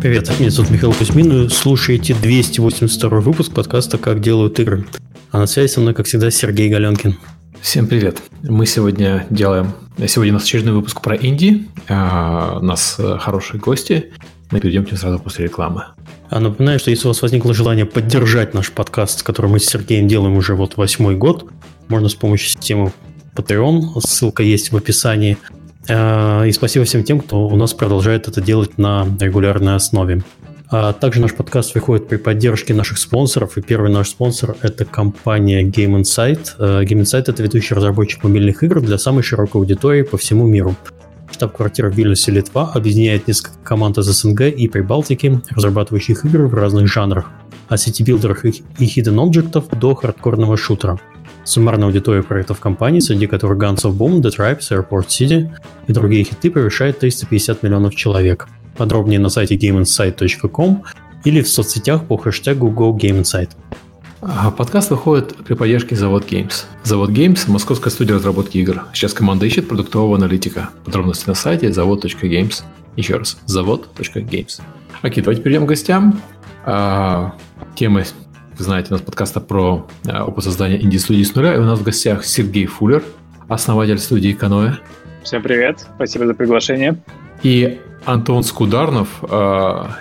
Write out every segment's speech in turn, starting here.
Привет, меня зовут Михаил Кузьмин, вы слушаете 282 выпуск подкаста «Как делают игры». А на связи со мной, как всегда, Сергей Галенкин. Всем привет. Мы сегодня делаем... Сегодня у нас очередной выпуск про инди. А, у нас э, хорошие гости. Мы перейдем к ним сразу после рекламы. А напоминаю, что если у вас возникло желание поддержать наш подкаст, который мы с Сергеем делаем уже вот восьмой год, можно с помощью системы Patreon, ссылка есть в описании – и спасибо всем тем, кто у нас продолжает это делать на регулярной основе. А также наш подкаст выходит при поддержке наших спонсоров, и первый наш спонсор – это компания Game Insight. Э, Game Insight – это ведущий разработчик мобильных игр для самой широкой аудитории по всему миру. Штаб-квартира в Вильнюсе, Литва, объединяет несколько команд из СНГ и Прибалтики, разрабатывающих игры в разных жанрах, от city-builder ов и hidden object ов до хардкорного шутера – Суммарная аудитория проектов компании, среди которых Guns of Boom, The Tribes, Airport City и другие хиты превышает 350 миллионов человек. Подробнее на сайте gameinsight.com или в соцсетях по хэштегу GoGameInsight. Подкаст выходит при поддержке Завод Games. Завод Games – московская студия разработки игр. Сейчас команда ищет продуктового аналитика. Подробности на сайте завод.games. Еще раз, завод.games. Окей, давайте перейдем к гостям. А, темы вы знаете, у нас подкаста про э, опыт создания инди-студии с нуля. И у нас в гостях Сергей Фуллер, основатель студии Каноэ. Всем привет, спасибо за приглашение. И Антон Скударнов, э,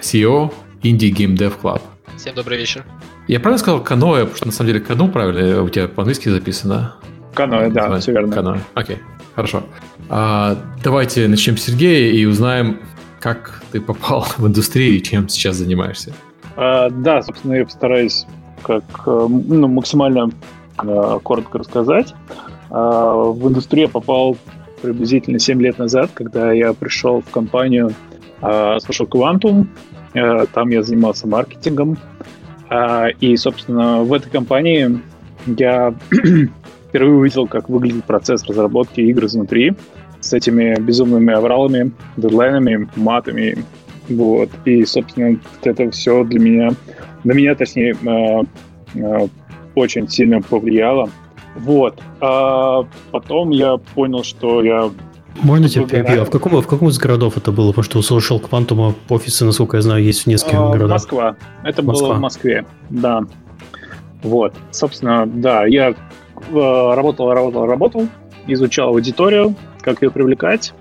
CEO Indie Game Dev Club. Всем добрый вечер. Я правильно сказал каноэ, потому что на самом деле кано правильно, у тебя по-английски записано. Каноэ, да, все верно. Каноэ, окей, хорошо. А, давайте начнем с Сергея и узнаем, как ты попал в индустрию и чем сейчас занимаешься. А, да, собственно, я постараюсь как э, ну, максимально э, коротко рассказать. А, в индустрию я попал приблизительно 7 лет назад, когда я пришел в компанию а, Social Quantum. Э, там я занимался маркетингом. А, и, собственно, в этой компании я впервые увидел, как выглядит процесс разработки игр изнутри с этими безумными авралами, дедлайнами, матами. Вот. И, собственно, это все для меня на меня, точнее, э, э, очень сильно повлияло. Вот. А потом я понял, что я можно тебя перебью? А в каком, в каком из городов это было? Потому что у Social Quantum офисы, насколько я знаю, есть в нескольких а, городах. Москва. Это Москва. было в Москве, да. Вот. Собственно, да, я э, работал, работал, работал, изучал аудиторию, как ее привлекать,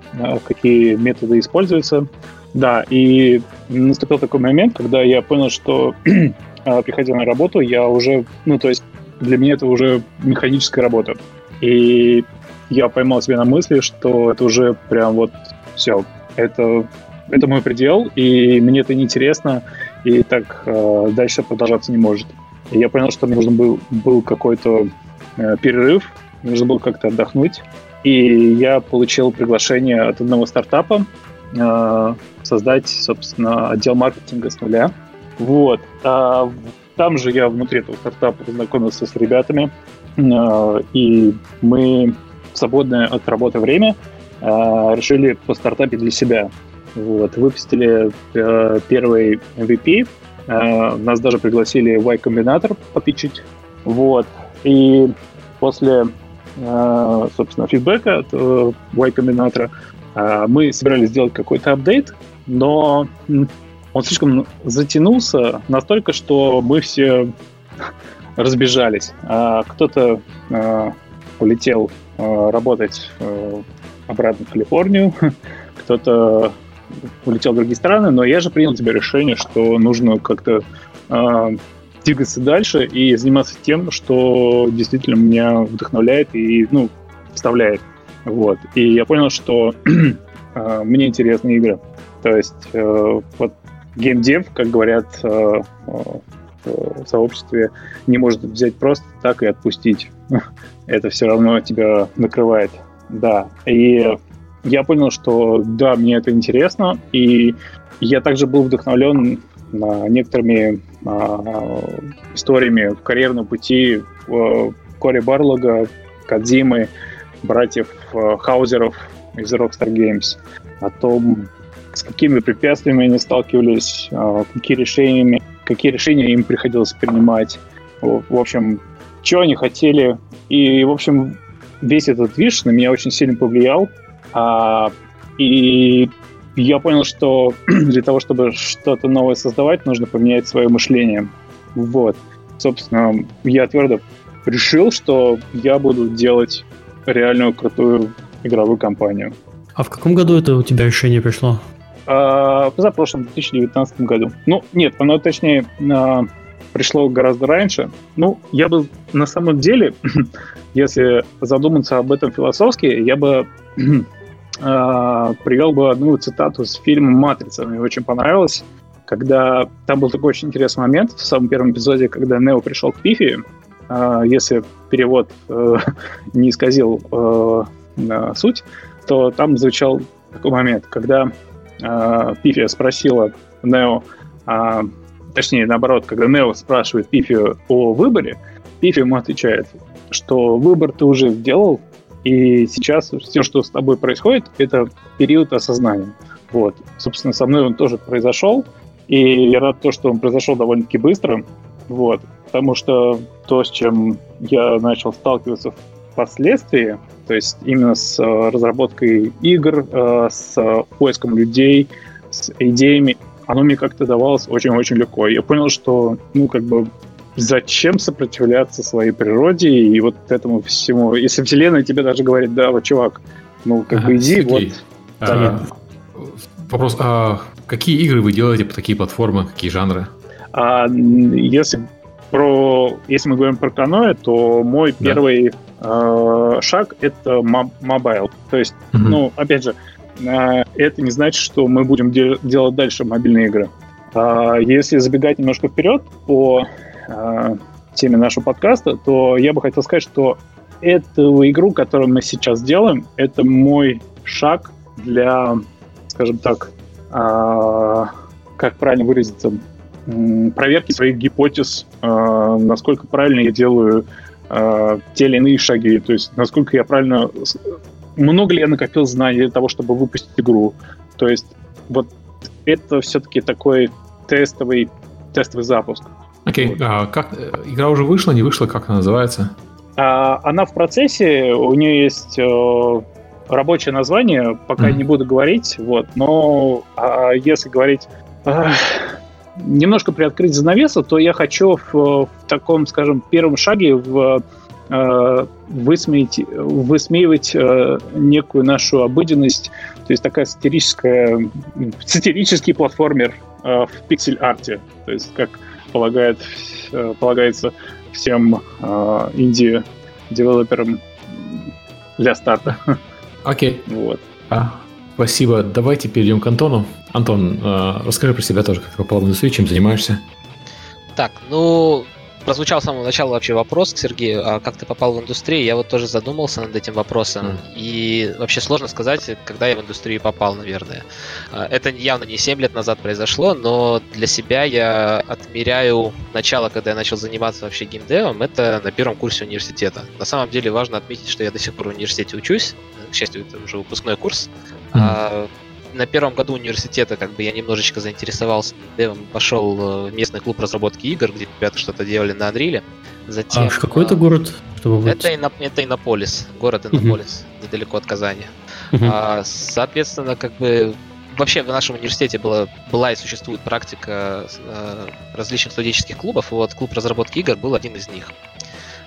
какие методы используются. Да, и наступил такой момент, когда я понял, что а, приходя на работу, я уже, ну, то есть для меня это уже механическая работа. И я поймал себя на мысли, что это уже прям вот все, это, это мой предел, и мне это неинтересно, и так э, дальше продолжаться не может. И я понял, что мне нужен был, был какой-то э, перерыв, нужно было как-то отдохнуть. И я получил приглашение от одного стартапа, Э, создать, собственно, отдел маркетинга с нуля. Вот. А там же я внутри этого стартапа познакомился с ребятами, э, и мы в свободное от работы время э, решили по стартапе для себя. Вот. Выпустили первый MVP, нас даже пригласили в Y-комбинатор попичить. Вот. И после, собственно, фидбэка от Y-комбинатора а, мы собирались сделать какой-то апдейт, но он слишком затянулся настолько, что мы все разбежались. А кто-то а, улетел работать обратно в Калифорнию, кто-то улетел в другие страны, но я же принял тебе решение, что нужно как-то двигаться дальше и заниматься тем, что действительно меня вдохновляет и ну, вставляет вот. И я понял, что э, мне интересны игры. То есть э, вот геймдев, как говорят э, в сообществе, не может взять просто так и отпустить. Это все равно тебя накрывает. Да. И я понял, что да, мне это интересно, и я также был вдохновлен некоторыми а, историями карьерного пути Кори Барлога, Кадзимы, братьев э, Хаузеров из Rockstar Games, о том, с какими препятствиями они сталкивались, э, какие решения, какие решения им приходилось принимать, в общем, что они хотели. И, в общем, весь этот движ на меня очень сильно повлиял. А, и я понял, что для того, чтобы что-то новое создавать, нужно поменять свое мышление. Вот. Собственно, я твердо решил, что я буду делать реальную крутую игровую компанию. А в каком году это у тебя решение пришло? А, в прошлом 2019 году. Ну, нет, оно точнее а, пришло гораздо раньше. Ну, я бы на самом деле, если задуматься об этом философски, я бы а, привел бы одну цитату с фильма «Матрица». Мне очень понравилось, когда там был такой очень интересный момент в самом первом эпизоде, когда Нео пришел к Пифи, а, если перевод э, не исказил э, суть, то там звучал такой момент, когда э, Пифи спросила Нео, а, точнее, наоборот, когда Нео спрашивает Пифи о выборе, Пифи ему отвечает, что выбор ты уже сделал, и сейчас все, что с тобой происходит, это период осознания. Вот. Собственно, со мной он тоже произошел, и я рад то, что он произошел довольно-таки быстро, вот, потому что то, с чем я начал сталкиваться впоследствии, то есть именно с э, разработкой игр, э, с поиском людей, с идеями, оно мне как-то давалось очень-очень легко. Я понял, что, ну, как бы, зачем сопротивляться своей природе и вот этому всему. Если Вселенная тебе даже говорит, да, вот, чувак, ну, как ага, бы иди, Сергей, вот. А, вопрос, а какие игры вы делаете по такие платформы, какие жанры? А, если про, если мы говорим про каноэ, то мой да. первый э, шаг это mobile. То есть, угу. ну, опять же, э, это не значит, что мы будем де- делать дальше мобильные игры. А если забегать немножко вперед по э, теме нашего подкаста, то я бы хотел сказать, что эту игру, которую мы сейчас делаем, это мой шаг для, скажем так, э, как правильно выразиться, проверки своих гипотез, э, насколько правильно я делаю э, те или иные шаги, то есть насколько я правильно... Много ли я накопил знаний для того, чтобы выпустить игру. То есть вот это все-таки такой тестовый, тестовый запуск. Окей, okay. вот. а как игра уже вышла, не вышла, как она называется? А, она в процессе, у нее есть э, рабочее название, пока mm-hmm. не буду говорить, вот, но а, если говорить немножко приоткрыть занавесу, то я хочу в, в таком, скажем, первом шаге в э, высмеять, высмеивать э, некую нашу обыденность, то есть такая сатирическая, сатирический платформер э, в пиксель-арте, то есть как полагает, э, полагается всем э, инди-девелоперам для старта. Окей. Okay. Вот. А, спасибо. Давайте перейдем к Антону. Антон, э, расскажи про себя тоже, как ты попал в индустрию, чем занимаешься. Так, ну, прозвучал с самого начала вообще вопрос к Сергею, а как ты попал в индустрию? Я вот тоже задумался над этим вопросом. Mm. И вообще сложно сказать, когда я в индустрию попал, наверное. А, это явно не 7 лет назад произошло, но для себя я отмеряю начало, когда я начал заниматься вообще геймдевом, это на первом курсе университета. На самом деле важно отметить, что я до сих пор в университете учусь. К счастью, это уже выпускной курс. Mm. А, на первом году университета как бы я немножечко заинтересовался девом, пошел в местный клуб разработки игр, где ребята что-то делали на Unreal. Затем, а какой это город? Чтобы это, Ино, это Иннополис, город Иннополис, угу. недалеко от Казани. Угу. А, соответственно, как бы вообще в нашем университете была, была и существует практика э, различных студенческих клубов, вот клуб разработки игр был один из них.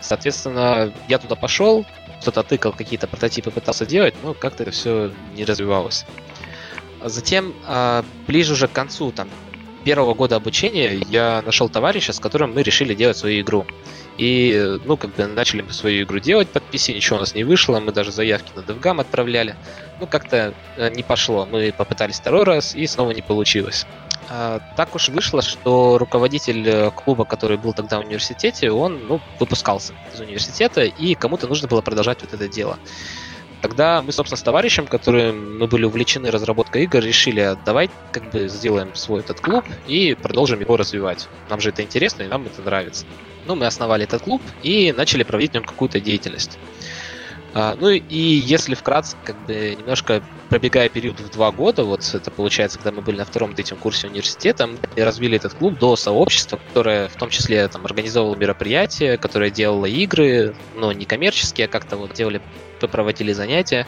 Соответственно, я туда пошел, кто-то тыкал, какие-то прототипы пытался делать, но как-то это все не развивалось. Затем, а, ближе уже к концу там, первого года обучения, я нашел товарища, с которым мы решили делать свою игру. И, ну, как бы начали мы свою игру делать под PC, ничего у нас не вышло, мы даже заявки на DevGam отправляли. Ну, как-то э, не пошло. Мы попытались второй раз, и снова не получилось. А, так уж вышло, что руководитель э, клуба, который был тогда в университете, он, ну, выпускался из университета, и кому-то нужно было продолжать вот это дело. Тогда мы, собственно, с товарищем, которые мы были увлечены разработкой игр, решили, «А давай как бы сделаем свой этот клуб и продолжим его развивать. Нам же это интересно и нам это нравится. Ну, мы основали этот клуб и начали проводить в нем какую-то деятельность. А, ну и если вкратце, как бы немножко пробегая период в два года, вот это получается, когда мы были на втором третьем курсе университета, мы развили этот клуб до сообщества, которое в том числе там организовывало мероприятия, которое делало игры, но не коммерческие, а как-то вот делали, проводили занятия.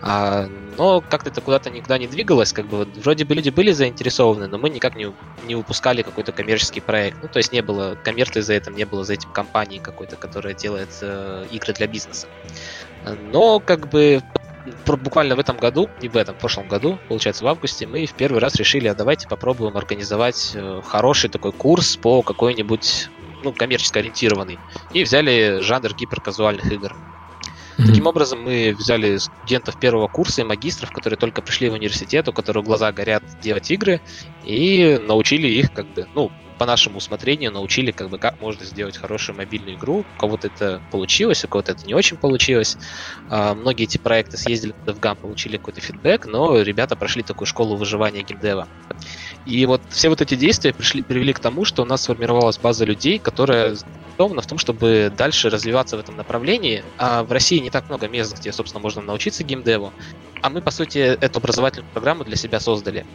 А, но как-то это куда-то никуда не двигалось, как бы вроде бы люди были заинтересованы, но мы никак не, не выпускали какой-то коммерческий проект. Ну, то есть не было коммерции за этим, не было за этим компании какой-то, которая делает э, игры для бизнеса. Но как бы буквально в этом году, не в этом, в прошлом году, получается, в августе, мы в первый раз решили, а давайте попробуем организовать э, хороший такой курс по какой-нибудь ну, коммерчески ориентированный. И взяли жанр гиперказуальных игр. Mm-hmm. Таким образом, мы взяли студентов первого курса и магистров, которые только пришли в университет, у которых глаза горят делать игры, и научили их как бы, ну, по нашему усмотрению научили, как бы, как можно сделать хорошую мобильную игру. У кого-то это получилось, у кого-то это не очень получилось. А, многие эти проекты съездили в DevGam, получили какой-то фидбэк, но ребята прошли такую школу выживания геймдева. И вот все вот эти действия пришли, привели к тому, что у нас сформировалась база людей, которая заинтересована в том, чтобы дальше развиваться в этом направлении. А в России не так много мест, где, собственно, можно научиться геймдеву. А мы, по сути, эту образовательную программу для себя создали.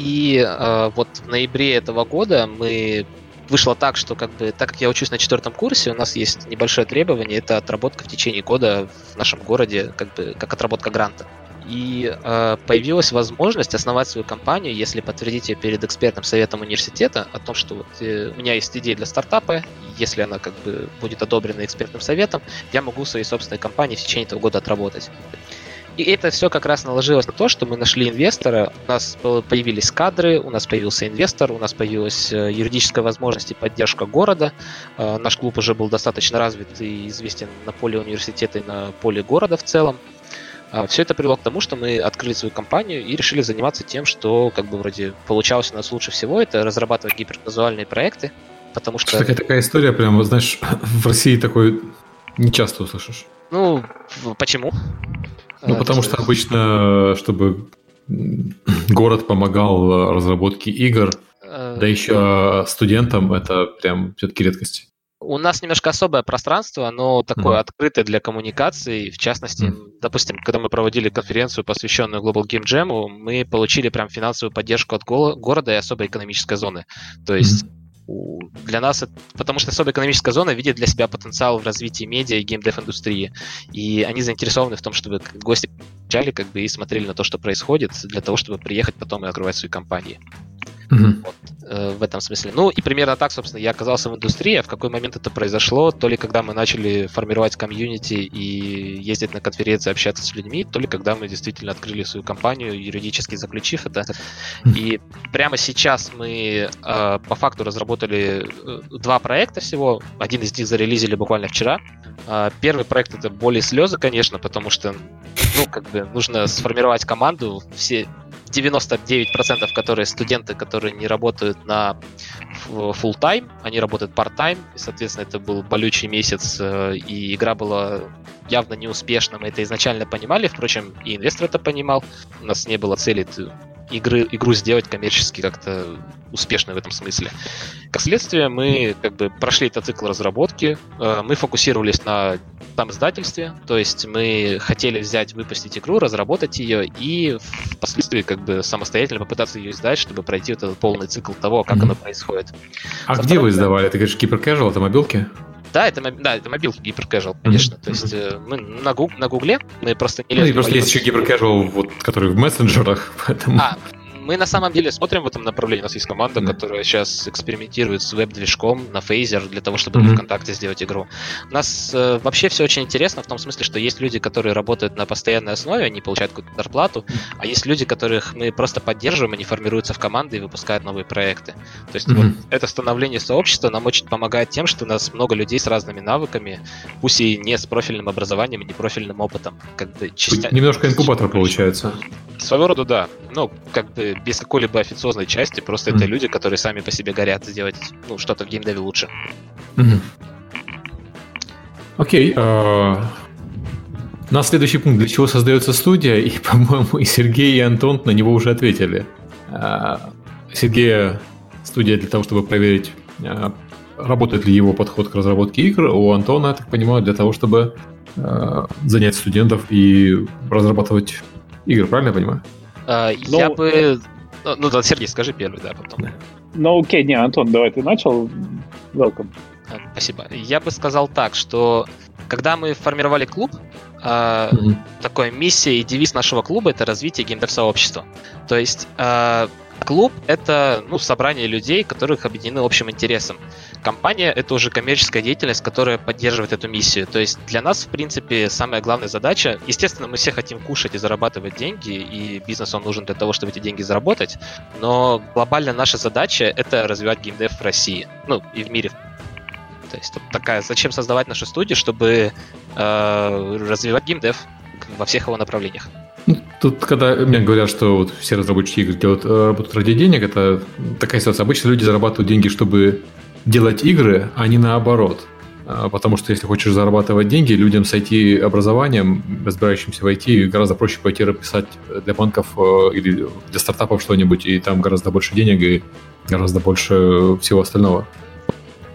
И э, вот в ноябре этого года мы вышло так, что как бы, так как я учусь на четвертом курсе, у нас есть небольшое требование, это отработка в течение года в нашем городе, как бы как отработка гранта. И э, появилась возможность основать свою компанию, если подтвердите перед экспертным советом университета о том, что вот э, у меня есть идея для стартапа, если она как бы будет одобрена экспертным советом, я могу своей собственной компании в течение этого года отработать. И это все как раз наложилось на то, что мы нашли инвестора, у нас появились кадры, у нас появился инвестор, у нас появилась э, юридическая возможность и поддержка города. Э, наш клуб уже был достаточно развит и известен на поле университета и на поле города в целом. А, Все это привело к тому, что мы открыли свою компанию и решили заниматься тем, что как бы вроде получалось у нас лучше всего, это разрабатывать гиперказуальные проекты, потому что... Такая, такая история, прям, знаешь, в России такой не часто услышишь. Ну, почему? Ну, потому что обычно, чтобы город помогал разработке игр, э, да еще студентам, это прям все-таки редкость. У нас немножко особое пространство, оно такое mm. открытое для коммуникации. В частности, mm. допустим, когда мы проводили конференцию, посвященную Global Game Jam, мы получили прям финансовую поддержку от города и особой экономической зоны. То есть mm. Для нас, потому что особая экономическая зона видит для себя потенциал в развитии медиа и геймдев индустрии. И они заинтересованы в том, чтобы гости приезжали как бы и смотрели на то, что происходит, для того, чтобы приехать потом и открывать свои компании. Mm-hmm. Вот, э, в этом смысле. Ну и примерно так, собственно, я оказался в индустрии. А в какой момент это произошло? То ли когда мы начали формировать комьюнити и ездить на конференции, общаться с людьми, то ли когда мы действительно открыли свою компанию, юридически заключив это. Mm-hmm. И прямо сейчас мы э, по факту разработали э, два проекта всего. Один из них зарелизили буквально вчера. Э, первый проект это более слезы, конечно, потому что ну, как бы нужно сформировать команду. Все 99%, которые студенты, которые не работают на full time, они работают part-time, и, соответственно, это был болючий месяц, э, и игра была явно неуспешна, мы это изначально понимали, впрочем, и инвестор это понимал, у нас не было цели игры, игру сделать коммерчески как-то успешной в этом смысле. Как следствие, мы как бы прошли этот цикл разработки, э, мы фокусировались на там издательстве, то есть мы хотели взять, выпустить игру, разработать ее и впоследствии как бы самостоятельно попытаться ее издать, чтобы пройти вот этот полный цикл того, как mm-hmm. оно происходит. А Со где вы издавали? Ты говоришь, Casual, это мобилки? Да, это, да, это мобилки Casual, конечно. Mm-hmm. То есть э, мы на, гуг, на гугле, мы просто не Ну и просто есть еще Casual, вот, который в мессенджерах, поэтому... А, мы на самом деле смотрим в этом направлении. У нас есть команда, mm-hmm. которая сейчас экспериментирует с веб-движком на Phaser для того, чтобы mm-hmm. ВКонтакте сделать игру. У нас э, вообще все очень интересно в том смысле, что есть люди, которые работают на постоянной основе, они получают какую-то зарплату, а есть люди, которых мы просто поддерживаем, они формируются в команды и выпускают новые проекты. То есть mm-hmm. вот это становление сообщества нам очень помогает тем, что у нас много людей с разными навыками, пусть и не с профильным образованием, не профильным опытом. Как бы частя... Немножко инкубатор получается. Своего рода, да. Ну, как бы без какой-либо официозной части, просто mm-hmm. это люди, которые сами по себе горят сделать ну, что-то в геймдеве лучше. Mm-hmm. Окей. Uh, на следующий пункт, для чего создается студия, и, по-моему, и Сергей, и Антон на него уже ответили. Uh, Сергей студия для того, чтобы проверить, uh, работает ли его подход к разработке игр. У Антона, я так понимаю, для того, чтобы занять студентов и разрабатывать игры, правильно я понимаю? Uh, Но... Я бы ну, ну да, Сергей, скажи первый, да, потом. Ну окей, не, Антон, давай ты начал. Welcome. А, спасибо. Я бы сказал так, что когда мы формировали клуб, э, mm-hmm. такой миссия и девиз нашего клуба это развитие геймдев-сообщества. То есть э, клуб это ну, собрание людей, которых объединены общим интересом. Компания это уже коммерческая деятельность, которая поддерживает эту миссию. То есть для нас, в принципе, самая главная задача, естественно, мы все хотим кушать и зарабатывать деньги, и бизнес он нужен для того, чтобы эти деньги заработать, но глобально наша задача это развивать геймдев в России, ну и в мире то есть такая, зачем создавать нашу студию, чтобы э, развивать геймдев во всех его направлениях. Ну, тут, когда мне говорят, что вот все разработчики игр делают, э, работают ради денег, это такая ситуация. Обычно люди зарабатывают деньги, чтобы делать игры, а не наоборот. А, потому что если хочешь зарабатывать деньги, людям с IT-образованием, разбирающимся в IT, гораздо проще пойти написать для банков э, или для стартапов что-нибудь, и там гораздо больше денег и гораздо больше всего остального.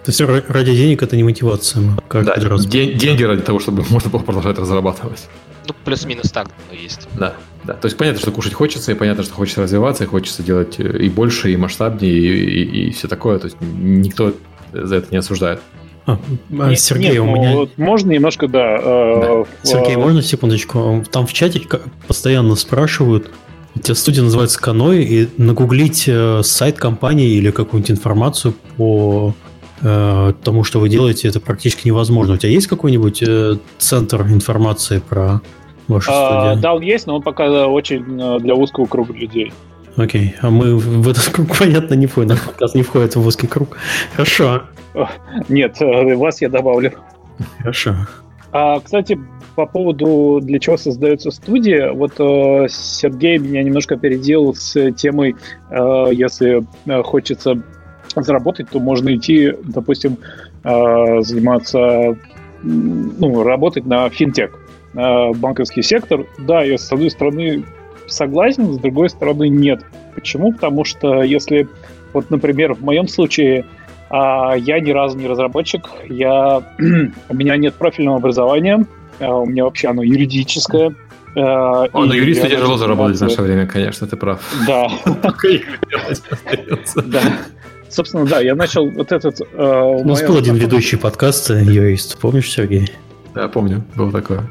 То есть ради денег это не мотивация. Как да, ден- деньги ради того, чтобы можно было продолжать разрабатывать. Ну, плюс-минус так ну, есть. Да, да. То есть понятно, что кушать хочется, и понятно, что хочется развиваться, и хочется делать э, и больше, и масштабнее, и, и, и все такое. То есть никто за это не осуждает. А, нет, Сергей, нет, у ну, меня... Можно немножко, да. Э, да. Сергей, можно секундочку? Там в чате постоянно спрашивают, у тебя студия называется Каной, и нагуглить э, сайт компании или какую-нибудь информацию по э, тому, что вы делаете, это практически невозможно. У тебя есть какой-нибудь э, центр информации про вашу а, студию? Да, он есть, но он пока очень э, для узкого круга людей. Окей, а мы в этот круг, понятно, не входим. Наш подкаст не входит в узкий круг. Хорошо. Нет, вас я добавлю. Хорошо. А, кстати, по поводу для чего создается студия, вот э, Сергей меня немножко опередил с темой, э, если хочется заработать, то можно идти, допустим, э, заниматься, ну, работать на финтех, на банковский сектор. Да, я с одной стороны согласен, с другой стороны нет. Почему? Потому что если, вот, например, в моем случае а, я ни разу не разработчик, я, у меня нет профильного образования, а, у меня вообще оно юридическое. А, О, но юристу тяжело заработать в наше время, конечно, ты прав. Да. Да. Собственно, да, я начал вот этот... Э, У нас был один ведущий подкаст юрист, помнишь, Сергей? Да, помню, было такое.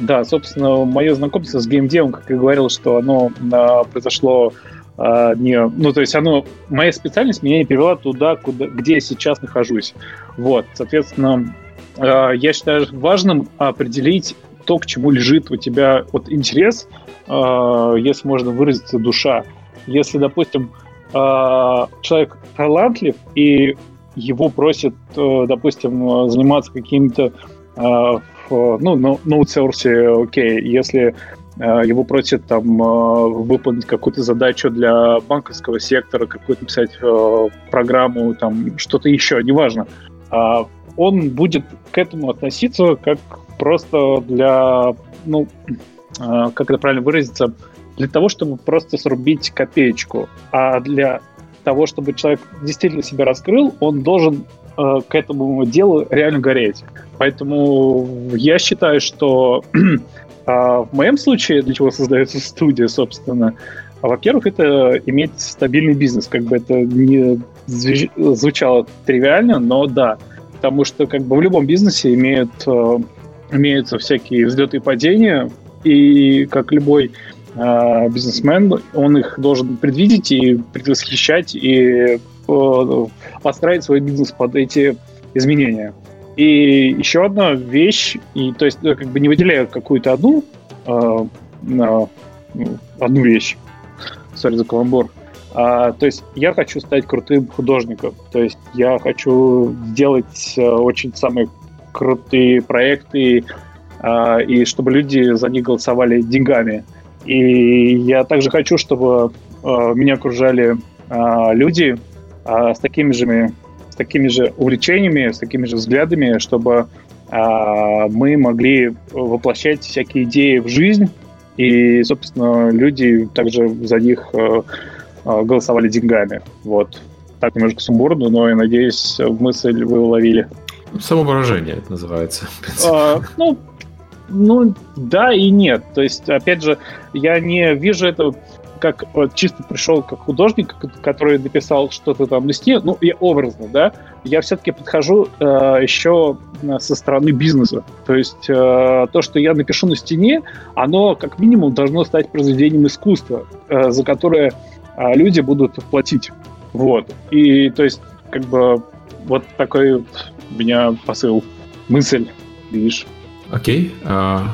Да, собственно, мое знакомство с геймдевом, как я говорил, что оно а, произошло а, не... Ну, то есть оно... Моя специальность меня не привела туда, куда, где я сейчас нахожусь. Вот, соответственно, а, я считаю важным определить то, к чему лежит у тебя вот интерес, а, если можно выразиться, душа. Если, допустим, человек талантлив, и его просят, э, допустим, заниматься какими-то а, ну, на аутсорсе, окей, если а, его просят там выполнить какую-то задачу для банковского сектора, какую-то написать э, программу, там что-то еще, неважно, он будет к этому относиться как просто для, ну, как это правильно выразиться, для того, чтобы просто срубить копеечку. А для того, чтобы человек действительно себя раскрыл, он должен э, к этому делу реально гореть. Поэтому я считаю, что э, в моем случае, для чего создается студия, собственно, во-первых, это иметь стабильный бизнес. Как бы это не звучало тривиально, но да. Потому что как бы в любом бизнесе имеют, э, имеются всякие взлеты и падения, и как любой бизнесмен, он их должен предвидеть и предвосхищать, и э, подстраивать свой бизнес под эти изменения. И еще одна вещь, и, то есть как бы не выделяю какую-то одну, э, э, одну вещь, сори за каламбур, а, то есть я хочу стать крутым художником, то есть я хочу делать э, очень самые крутые проекты, э, и чтобы люди за них голосовали деньгами. И я также хочу, чтобы э, меня окружали э, люди э, с такими же с такими же увлечениями, с такими же взглядами, чтобы мы могли воплощать всякие идеи в жизнь, и, собственно, люди также за них голосовали деньгами. Вот. Так немножко сумбурно, но я надеюсь, мысль вы уловили. Самовыражение это называется. А, ну, ну, да и нет. То есть, опять же, я не вижу это... как вот, чисто пришел как художник, который написал что-то там на стене, ну, я образно, да, я все-таки подхожу э, еще со стороны бизнеса. То есть э, то, что я напишу на стене, оно как минимум должно стать произведением искусства, э, за которое э, люди будут платить. Вот. И то есть как бы вот такой у меня посыл, мысль, видишь. Окей. Uh,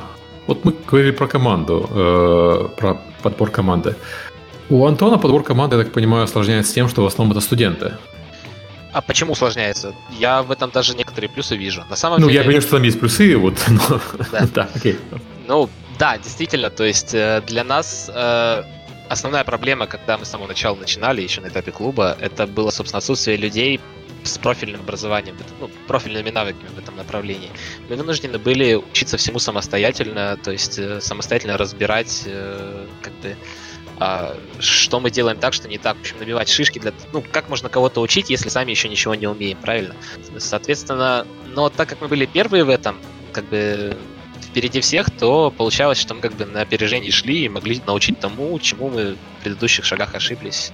вот мы говорили про команду, uh, про подбор команды. У Антона подбор команды, я так понимаю, осложняется тем, что в основном это студенты. А почему усложняется? Я в этом даже некоторые плюсы вижу. На самом ну, деле... я понимаю, что там есть плюсы, вот, но... Да. да, окей. Ну, да, действительно, то есть э, для нас э, основная проблема, когда мы с самого начала начинали, еще на этапе клуба, это было, собственно, отсутствие людей с профильным образованием, ну, профильными навыками в этом направлении. Мы вынуждены были учиться всему самостоятельно, то есть э, самостоятельно разбирать, э, как бы, а, что мы делаем так, что не так. В общем, набивать шишки для... Ну, как можно кого-то учить, если сами еще ничего не умеем, правильно? Соответственно, но так как мы были первые в этом, как бы впереди всех, то получалось, что мы как бы на опережении шли и могли научить тому, чему мы в предыдущих шагах ошиблись.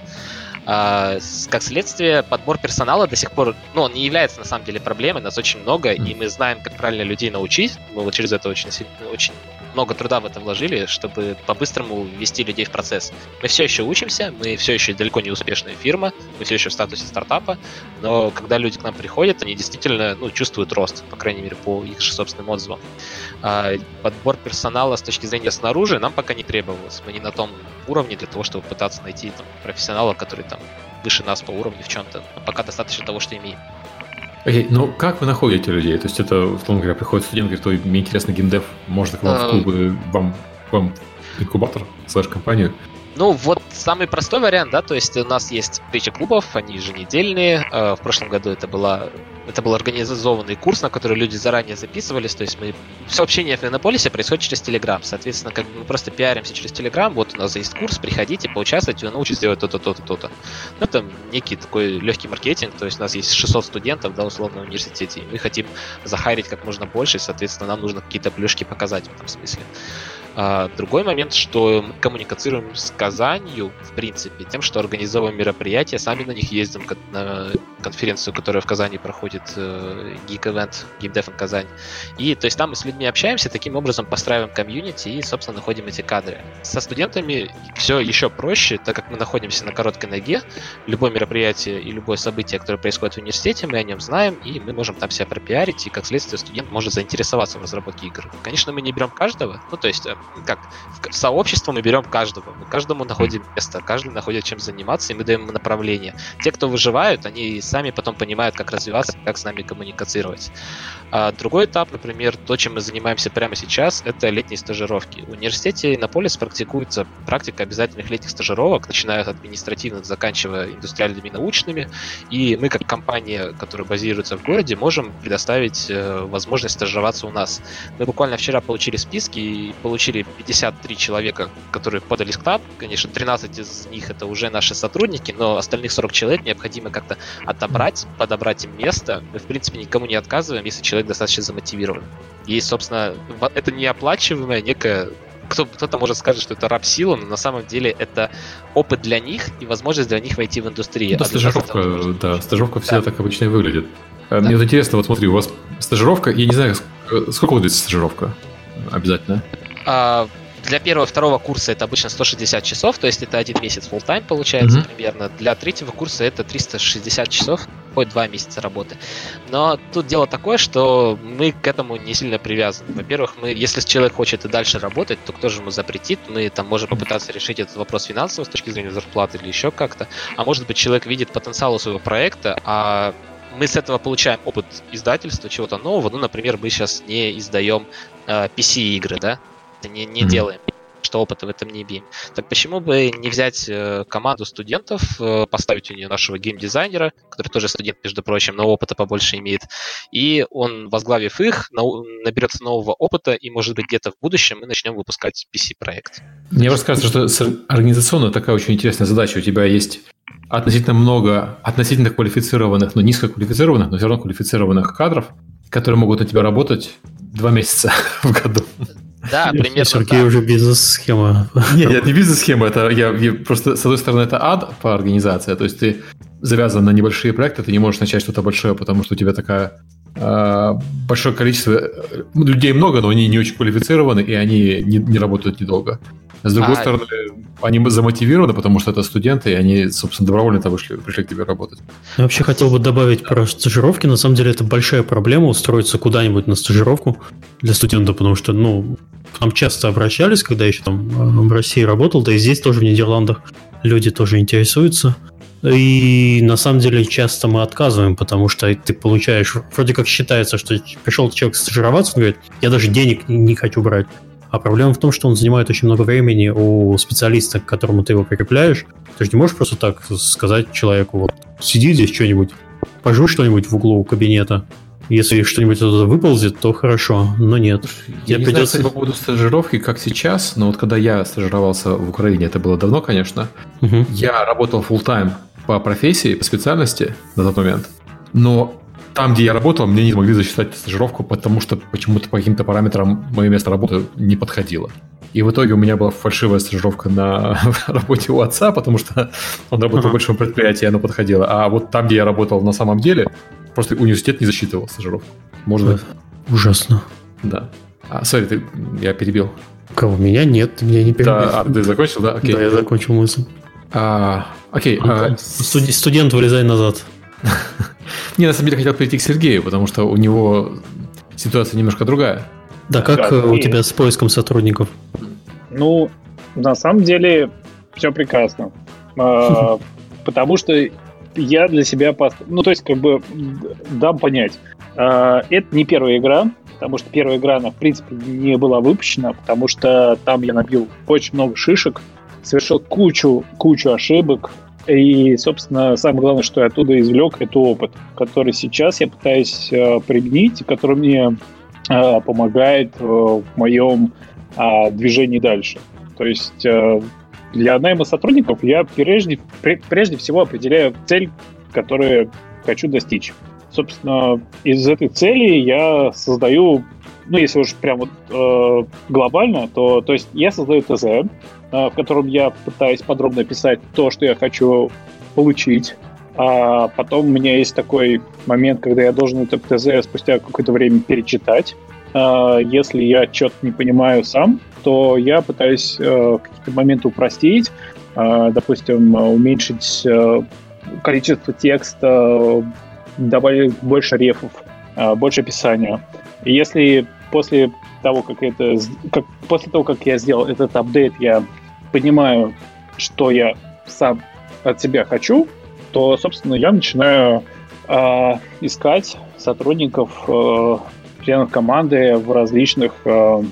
А, как следствие, подбор персонала до сих пор, ну, он не является на самом деле проблемой, нас очень много, и мы знаем, как правильно людей научить. Мы вот через это очень, очень много труда в это вложили, чтобы по-быстрому ввести людей в процесс. Мы все еще учимся, мы все еще далеко не успешная фирма, мы все еще в статусе стартапа, но когда люди к нам приходят, они действительно ну, чувствуют рост, по крайней мере, по их собственным отзывам. А подбор персонала с точки зрения снаружи нам пока не требовалось. Мы не на том уровне для того, чтобы пытаться найти там, профессионала, который там выше нас по уровню в чем-то. Но пока достаточно того, что имеем. Окей, okay, ну как вы находите людей? То есть это, условно говоря, приходит студент, говорит, ой, мне интересно геймдев, можно к вам в а, клубы, вам, вам инкубатор, слэш-компанию? Ну, вот самый простой вариант, да, то есть у нас есть встречи клубов, они еженедельные. А, в прошлом году это была это был организованный курс, на который люди заранее записывались. То есть мы все общение в Иннополисе происходит через Telegram. Соответственно, как мы просто пиаримся через Telegram. Вот у нас есть курс, приходите, поучаствуйте, вы научитесь делать то-то, то-то, то-то. Ну, это некий такой легкий маркетинг. То есть у нас есть 600 студентов, да, условно, в университете. И мы хотим захайрить как можно больше, и, соответственно, нам нужно какие-то плюшки показать в этом смысле. А, другой момент, что мы коммуницируем с Казанью, в принципе, тем, что организовываем мероприятия, сами на них ездим на конференцию, которая в Казани проходит, э, Geek Event, Game Dev Казань. И то есть там мы с людьми общаемся, таким образом постраиваем комьюнити и, собственно, находим эти кадры. Со студентами все еще проще, так как мы находимся на короткой ноге. Любое мероприятие и любое событие, которое происходит в университете, мы о нем знаем, и мы можем там себя пропиарить, и как следствие студент может заинтересоваться в разработке игр. Конечно, мы не берем каждого, ну то есть э, как в сообщество мы берем каждого, мы каждому находим место, каждый находит чем заниматься, и мы даем направление. Те, кто выживают, они сами потом понимают, как развиваться, как с нами коммуницировать. А другой этап, например, то, чем мы занимаемся прямо сейчас, это летние стажировки. В университете Иннополис практикуется практика обязательных летних стажировок, начиная от административных, заканчивая индустриальными научными. И мы, как компания, которая базируется в городе, можем предоставить э, возможность стажироваться у нас. Мы буквально вчера получили списки и получили 53 человека, которые подались к нам. Конечно, 13 из них это уже наши сотрудники, но остальных 40 человек необходимо как-то отобрать, подобрать им место. Мы, в принципе, никому не отказываем, если человек достаточно замотивирован. И, собственно, это неоплачиваемая некая кто, кто-то может сказать, что это раб сила, но на самом деле это опыт для них и возможность для них войти в индустрию. Да, а стажировка, да, стажировка всегда да. так обычно и выглядит. Да. Мне вот интересно, вот смотри, у вас стажировка, я не знаю, сколько длится стажировка обязательно? А, для первого второго курса это обычно 160 часов, то есть это один месяц full time получается mm-hmm. примерно. Для третьего курса это 360 часов, хоть два месяца работы. Но тут дело такое, что мы к этому не сильно привязаны. Во-первых, мы, если человек хочет и дальше работать, то кто же ему запретит? Мы там можем попытаться решить этот вопрос финансово с точки зрения зарплаты или еще как-то. А может быть, человек видит потенциал у своего проекта, а мы с этого получаем опыт издательства, чего-то нового. Ну, например, мы сейчас не издаем э, PC-игры, да, это не, не mm-hmm. делаем, что опыта в этом не имеем. Так почему бы не взять э, команду студентов, э, поставить у нее нашего геймдизайнера, который тоже студент, между прочим, но опыта побольше имеет, и он, возглавив их, наберется нового опыта, и, может быть, где-то в будущем мы начнем выпускать PC-проект. Мне просто кажется, что организационно такая очень интересная задача. У тебя есть относительно много относительно квалифицированных, но низкоквалифицированных, но все равно квалифицированных кадров, которые могут на тебя работать два месяца в году. Да, примерно Сергей уже бизнес-схема. Нет, нет, не бизнес-схема, это я, я просто, с одной стороны, это ад по организации, то есть ты завязан на небольшие проекты, ты не можешь начать что-то большое, потому что у тебя такая большое количество э, людей много, но они не очень квалифицированы, и они не, не работают недолго. С другой а... стороны, они замотивированы, потому что это студенты, и они, собственно, добровольно-то вышли, пришли к тебе работать. Я вообще хотел бы добавить про стажировки. На самом деле это большая проблема устроиться куда-нибудь на стажировку для студента, потому что, ну, к нам часто обращались, когда еще там э, в России работал, да и здесь тоже в Нидерландах люди тоже интересуются. И на самом деле часто мы отказываем, потому что ты получаешь, вроде как считается, что пришел человек стажироваться, он говорит, я даже денег не хочу брать. А проблема в том, что он занимает очень много времени у специалиста, к которому ты его прикрепляешь. Ты же не можешь просто так сказать человеку, вот, сиди здесь что-нибудь, пожуй что-нибудь в углу кабинета. Если что-нибудь оттуда выползет, то хорошо, но нет. Я не придется... знаю, по поводу стажировки, как сейчас, но вот когда я стажировался в Украине, это было давно, конечно, угу. я работал full time по профессии, по специальности на тот момент, но там, где я работал, мне не могли засчитать стажировку, потому что почему-то по каким-то параметрам мое место работы не подходило. И в итоге у меня была фальшивая стажировка на работе у отца, потому что он работал ага. в большом предприятии, и оно подходило. А вот там, где я работал на самом деле, просто университет не засчитывал стажировку. Можно? Ужасно. Да. А, сори, ты, я перебил. Кого? Меня нет, меня не перебил. Да, а, ты закончил, да? Окей. Да, я закончил мысль. А, окей. А, студент, вылезай назад. Не, на самом деле хотел прийти к Сергею, потому что у него ситуация немножко другая. Да, как да, у тебя с поиском сотрудников? Ну, на самом деле, все прекрасно. А, потому что я для себя... Ну, то есть, как бы, дам понять. А, это не первая игра, потому что первая игра, она, в принципе, не была выпущена, потому что там я набил очень много шишек, совершил кучу, кучу ошибок, и, собственно, самое главное, что я оттуда извлек, это опыт, который сейчас я пытаюсь э, применить, который мне э, помогает э, в моем э, движении дальше. То есть э, для найма сотрудников я прежде, прежде всего определяю цель, которую хочу достичь. Собственно, из этой цели я создаю ну, если уж прям вот э, глобально, то, то есть я создаю ТЗ, в котором я пытаюсь подробно описать то, что я хочу получить. А потом у меня есть такой момент, когда я должен это ТЗ спустя какое-то время перечитать. Э, если я что-то не понимаю сам, то я пытаюсь э, какие-то моменты упростить, э, допустим, уменьшить э, количество текста, добавить больше рефов, больше описания. Если после того, как это, как, после того, как я сделал этот апдейт, я понимаю, что я сам от себя хочу, то, собственно, я начинаю э, искать сотрудников, э, членов команды в различных э,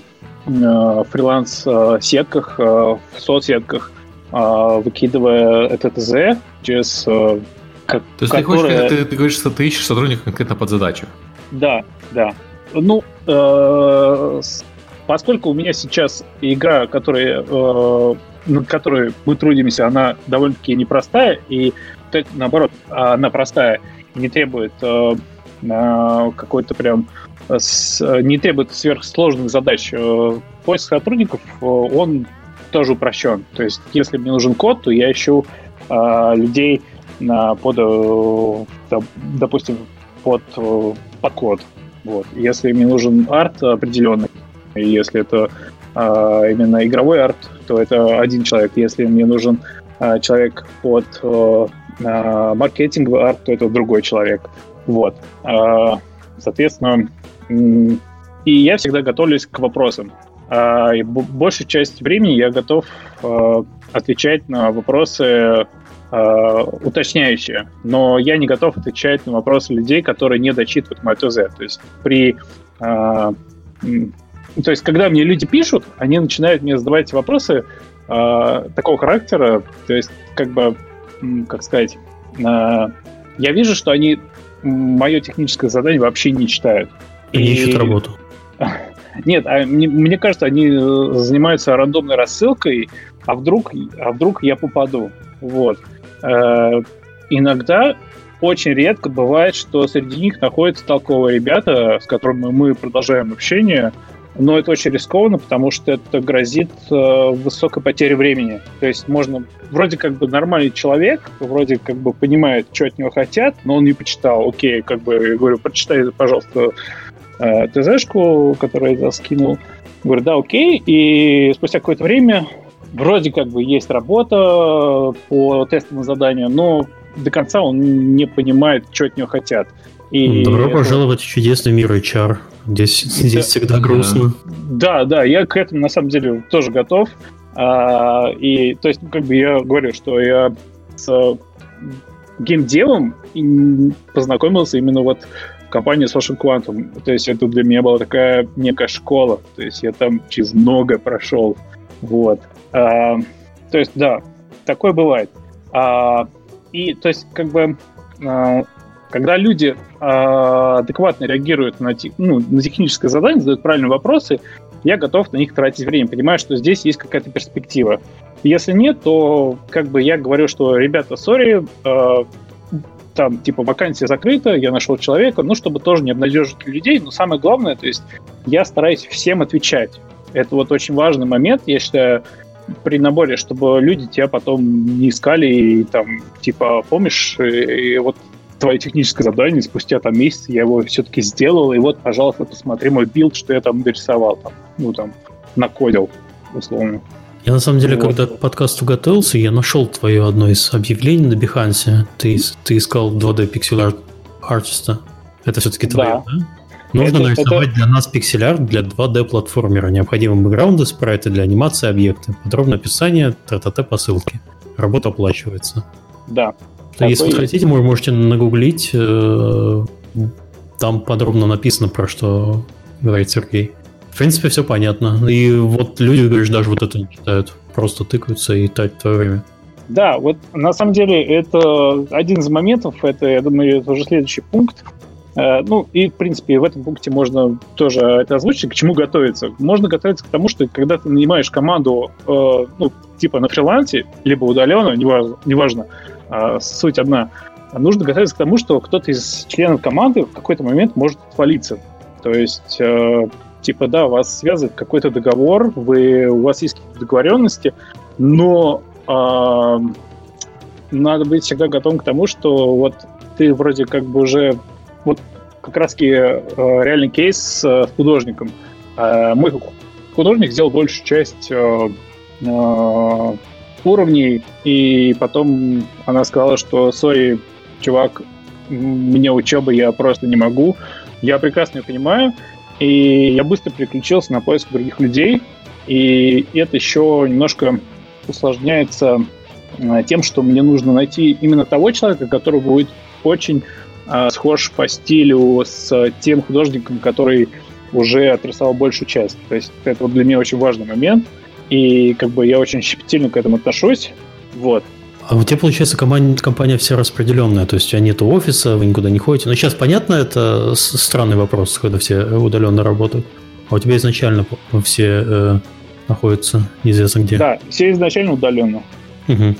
э, фриланс-сетках, э, в соцсетках, э, выкидывая это ТЗ через... Э, как, То есть которое... ты, хочешь, ты, ты говоришь, что ты ищешь сотрудника конкретно под задачу? Да, да. Ну, э, поскольку у меня сейчас игра, которая, э, над которой мы трудимся, она довольно-таки непростая, и наоборот, она простая, не требует э, какой-то прям не требует сверхсложных задач. Поиск сотрудников, он тоже упрощен. То есть, если мне нужен код, то я ищу людей на, под, допустим, под, под код. Вот. Если мне нужен арт определенный, если это а, именно игровой арт, то это один человек. Если мне нужен а, человек под а, маркетинговый арт, то это другой человек. Вот. А, соответственно, и я всегда готовлюсь к вопросам. И большую часть времени я готов а, отвечать на вопросы э, уточняющие, но я не готов отвечать на вопросы людей, которые не дочитывают мой ТЗ. То есть при э, то есть, когда мне люди пишут, они начинают мне задавать вопросы э, такого характера, то есть, как бы, как сказать, э, я вижу, что они мое техническое задание вообще не читают. И не ищут работу. Нет, а мне, мне кажется, они занимаются рандомной рассылкой, а вдруг, а вдруг я попаду. Вот. Э, иногда очень редко бывает, что среди них находятся толковые ребята, с которыми мы продолжаем общение, но это очень рискованно, потому что это грозит э, высокой потерей времени. То есть можно, вроде как бы нормальный человек, вроде как бы понимает, что от него хотят, но он не почитал. Окей, как бы, я говорю, прочитай, пожалуйста, э, ТЗшку, которую я скинул. Говорю, да, окей. И спустя какое-то время вроде как бы есть работа по тестовому заданию, но до конца он не понимает, что от него хотят. И Добро это... пожаловать в чудесный мир HR. Здесь, здесь да, всегда грустно. Да, да, я к этому на самом деле тоже готов. А, и то есть, как бы я говорю, что я с геймдевом познакомился именно вот в компании Social Quantum. То есть это для меня была такая некая школа. То есть я там через многое прошел. Вот. А, то есть, да, такое бывает. А, и, то есть, как бы, а, когда люди а, адекватно реагируют на, ну, на техническое задание, задают правильные вопросы, я готов на них тратить время, понимаю, что здесь есть какая-то перспектива. Если нет, то как бы я говорю, что, ребята, сори, э, там, типа, вакансия закрыта, я нашел человека, ну, чтобы тоже не обнадежить людей, но самое главное, то есть я стараюсь всем отвечать. Это вот очень важный момент, я считаю, при наборе, чтобы люди тебя потом не искали и там, типа, помнишь, и, и вот твое техническое задание, спустя там месяц я его все-таки сделал, и вот, пожалуйста, посмотри мой билд, что я там дорисовал, там, ну, там, накодил, условно. Я на самом деле, вот. когда к подкасту готовился, я нашел твое одно из объявлений на Behance. Ты, ты искал 2D pixel artist а. Это все-таки твое, да? да? Нужно это, нарисовать это... для нас пиксель-арт для 2D-платформера. Необходимы бэкграунды, спрайты для анимации объекта, подробное описание, ТТТ по ссылке. Работа оплачивается. Да. А если есть. хотите, вы можете нагуглить. Э, там подробно написано, про что говорит Сергей. В принципе, все понятно. И вот люди, говоришь, даже вот это не читают. Просто тыкаются и тратят твое время. Да, вот на самом деле это один из моментов, это, я думаю, это уже следующий пункт. Э, ну, и, в принципе, в этом пункте можно тоже это озвучить, к чему готовиться. Можно готовиться к тому, что когда ты нанимаешь команду, э, ну, типа на фрилансе, либо удаленно, неважно, неважно а, суть одна, нужно готовиться к тому, что кто-то из членов команды в какой-то момент может отвалиться. То есть, э, типа, да, вас связывает какой-то договор, вы, у вас есть какие-то договоренности, но э, надо быть всегда готовым к тому, что вот ты вроде как бы уже вот как раз-таки э, реальный кейс с э, художником. Э, мой художник сделал большую часть уровней, и потом она сказала, что сори, чувак, мне учеба, я просто не могу. Я прекрасно ее понимаю, и я быстро переключился на поиск других людей, и это еще немножко усложняется тем, что мне нужно найти именно того человека, который будет очень схож по стилю с тем художником, который уже отрисовал большую часть. То есть это вот для меня очень важный момент, и как бы я очень щепетильно к этому отношусь. Вот. А у тебя, получается, компания, компания вся распределенная, то есть у тебя нет офиса, вы никуда не ходите. Но сейчас, понятно, это странный вопрос, когда все удаленно работают. А у тебя изначально все э, находятся неизвестно где. Да, все изначально удаленно. Угу.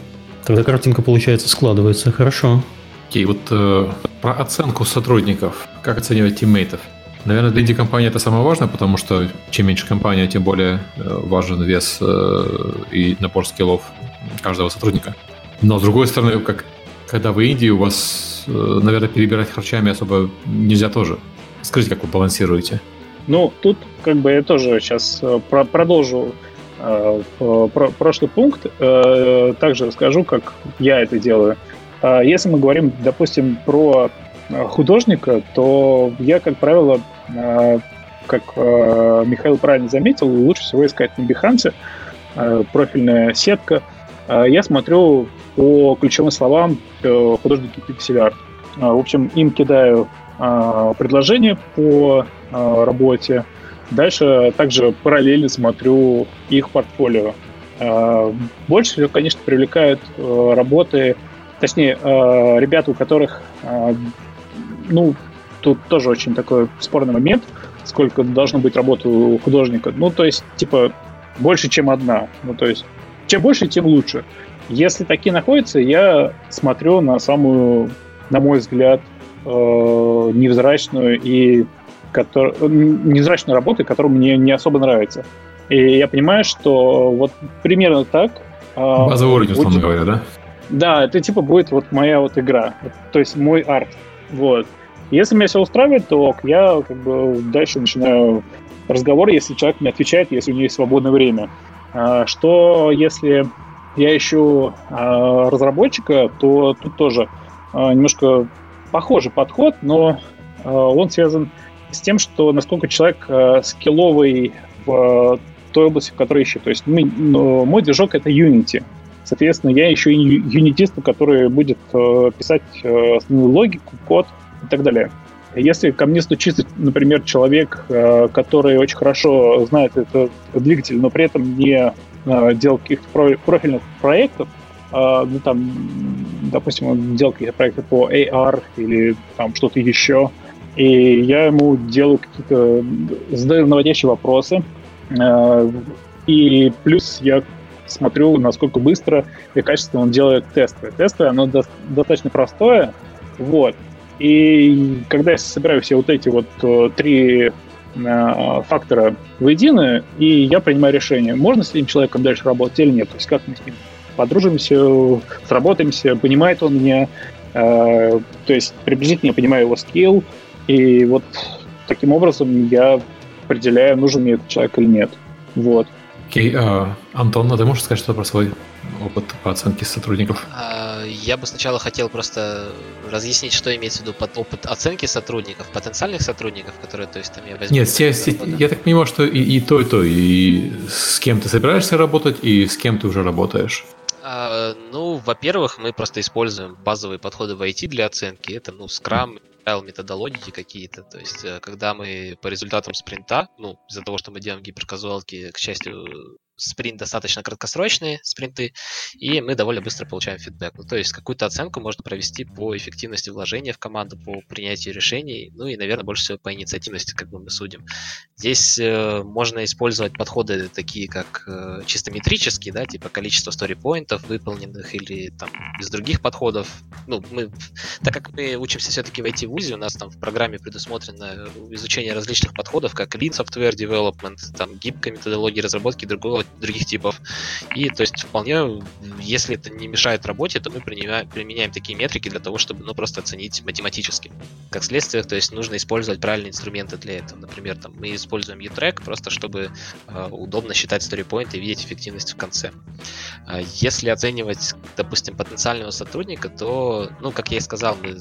Тогда картинка, получается, складывается. Хорошо. Окей, вот э, про оценку сотрудников. Как оценивать тиммейтов? Наверное, для инди-компании это самое важное, потому что чем меньше компания, тем более э, важен вес э, и напор скиллов каждого сотрудника. Но с другой стороны, как когда вы инди, у вас, э, наверное, перебирать харчами особо нельзя тоже. Скажите, как вы балансируете? Ну, тут как бы я тоже сейчас э, про продолжу э, про прошлый пункт. Э, также расскажу, как я это делаю. А если мы говорим, допустим, про э, художника, то я, как правило, э, как э, Михаил правильно заметил, лучше всего искать на Behance, профильная сетка. Я смотрю по ключевым словам художники пиксель В общем, им кидаю предложение по работе. Дальше также параллельно смотрю их портфолио. Больше всего, конечно, привлекают работы точнее, э, ребята, у которых, э, ну, тут тоже очень такой спорный момент, сколько должно быть работы у художника. Ну, то есть, типа, больше, чем одна. Ну, то есть, чем больше, тем лучше. Если такие находятся, я смотрю на самую, на мой взгляд, э, невзрачную и который, невзрачной работы, которая мне не особо нравится. И я понимаю, что вот примерно так... А, Базовый уровень, условно говоря, да? Да, это типа будет вот моя вот игра, то есть мой арт. Вот. Если меня все устраивает, то я как бы дальше начинаю разговор, если человек не отвечает, если у него есть свободное время. А, что если я ищу а, разработчика, то тут тоже немножко похожий подход, но он связан с тем, что насколько человек скилловый в той области, в которой ищет. То есть мы, ну, мой движок — это Unity. Соответственно, я ищу юнитиста, который будет э, писать э, основную логику, код и так далее. Если ко мне стучится, например, человек, э, который очень хорошо знает этот двигатель, но при этом не делал каких-то профильных проектов, ну, там, допустим, он делал какие-то проекты по AR или там что-то еще, и я ему делаю какие-то, задаю наводящие вопросы, и плюс я смотрю, насколько быстро и качественно он делает тесты. Тесты, оно до- достаточно простое, вот. И когда я собираю все вот эти вот э, три э, фактора воедино, и я принимаю решение, можно с этим человеком дальше работать или нет. То есть как мы с ним подружимся, сработаемся, понимает он меня, э, то есть приблизительно я понимаю его скилл, и вот таким образом я определяю, нужен мне этот человек или нет. Вот. Окей, uh, Антон, а ты можешь сказать что-то про свой опыт по оценке сотрудников? Uh, я бы сначала хотел просто разъяснить, что имеется в виду под опыт оценки сотрудников, потенциальных сотрудников, которые, то есть, там я возьму... Нет, те, я так понимаю, что и, и то, и то, и с кем ты собираешься работать, и с кем ты уже работаешь. Uh, ну, во-первых, мы просто используем базовые подходы в IT для оценки. Это, ну, Scrum, правил методологии какие-то. То есть, э, когда мы по результатам спринта, ну, из-за того, что мы делаем гиперказуалки, к счастью, спринт достаточно краткосрочные спринты, и мы довольно быстро получаем фидбэк. Ну, то есть какую-то оценку можно провести по эффективности вложения в команду, по принятию решений, ну и, наверное, больше всего по инициативности, как бы мы судим. Здесь э, можно использовать подходы такие, как э, чисто метрические, да, типа количество сторипоинтов выполненных или там из других подходов. Ну, мы, так как мы учимся все-таки в IT-вузе, у нас там в программе предусмотрено изучение различных подходов, как Lean Software Development, там гибкая методология разработки другого других типов. И то есть вполне, если это не мешает работе, то мы применяем, такие метрики для того, чтобы ну, просто оценить математически. Как следствие, то есть нужно использовать правильные инструменты для этого. Например, там, мы используем U-Track просто, чтобы э, удобно считать storypoint и видеть эффективность в конце. Э, если оценивать, допустим, потенциального сотрудника, то, ну, как я и сказал, мы,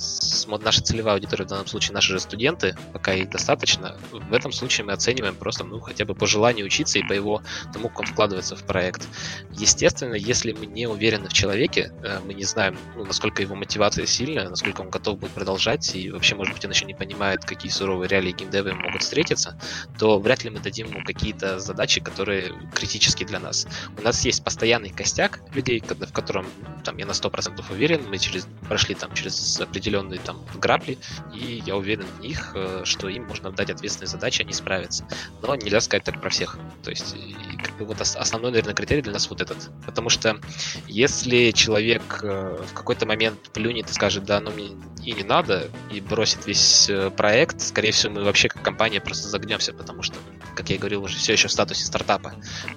наша целевая аудитория в данном случае наши же студенты, пока их достаточно. В этом случае мы оцениваем просто, ну, хотя бы по желанию учиться и по его тому, как он вкладывается в проект. Естественно, если мы не уверены в человеке, э, мы не знаем, ну, насколько его мотивация сильная, насколько он готов будет продолжать, и вообще, может быть, он еще не понимает, какие суровые реалии геймдева могут встретиться, то вряд ли мы дадим ему какие-то задачи, которые критические для нас. У нас есть постоянный костяк людей, в котором там, я на 100% уверен, мы через, прошли там через определенные там грабли, и я уверен в них, э, что им можно дать ответственные задачи, они справятся. Но нельзя сказать так про всех. То есть, как бы вот основной, наверное, критерий для нас вот этот. Потому что если человек э, в какой-то момент плюнет и скажет, да, ну мне и не надо, и бросит весь э, проект, скорее всего, мы вообще как компания просто загнемся, потому что, как я и говорил, уже все еще в статусе стартапа.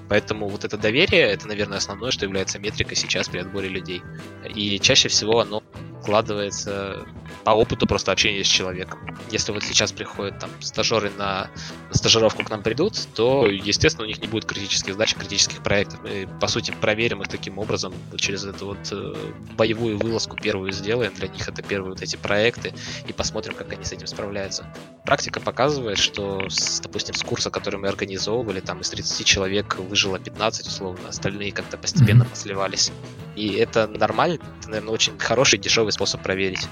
Поэтому вот это доверие, это, наверное, основное, что является метрикой сейчас при отборе людей. И чаще всего оно складывается по опыту просто общения с человеком. Если вот сейчас приходят там стажеры на, на стажировку к нам придут, то, естественно, у них не будет критических задач, критических проектов. Мы, по сути, проверим их таким образом, через эту вот э, боевую вылазку первую сделаем для них, это первые вот эти проекты, и посмотрим, как они с этим справляются. Практика показывает, что, с, допустим, с курса, который мы организовывали, там из 30 человек выжило 15, условно, остальные как-то постепенно посливались. И это нормально, это, наверное, очень хороший дешевый способ проверить.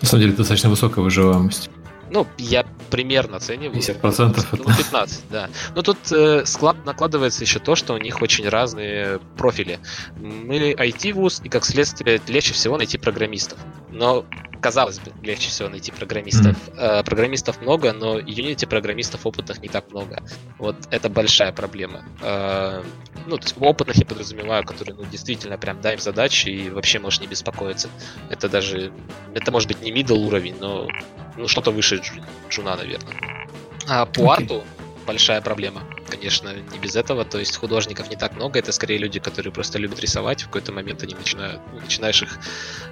На самом деле достаточно высокая выживаемость. Ну, я примерно оцениваю. 50% ну, 15, да. Но тут э, склад накладывается еще то, что у них очень разные профили. Мы IT-вуз, и как следствие легче всего найти программистов. Но казалось бы, легче всего найти программистов. Mm-hmm. программистов много, но Unity программистов опытных не так много. Вот это большая проблема. Э, ну, то есть опытных я подразумеваю, которые ну, действительно прям дай им задачи и вообще можешь не беспокоиться. Это даже, это может быть не middle уровень, но ну, что-то выше джуна, наверное. А по okay. арту большая проблема, конечно, не без этого. То есть художников не так много, это скорее люди, которые просто любят рисовать. В какой-то момент они начинают, начинаешь их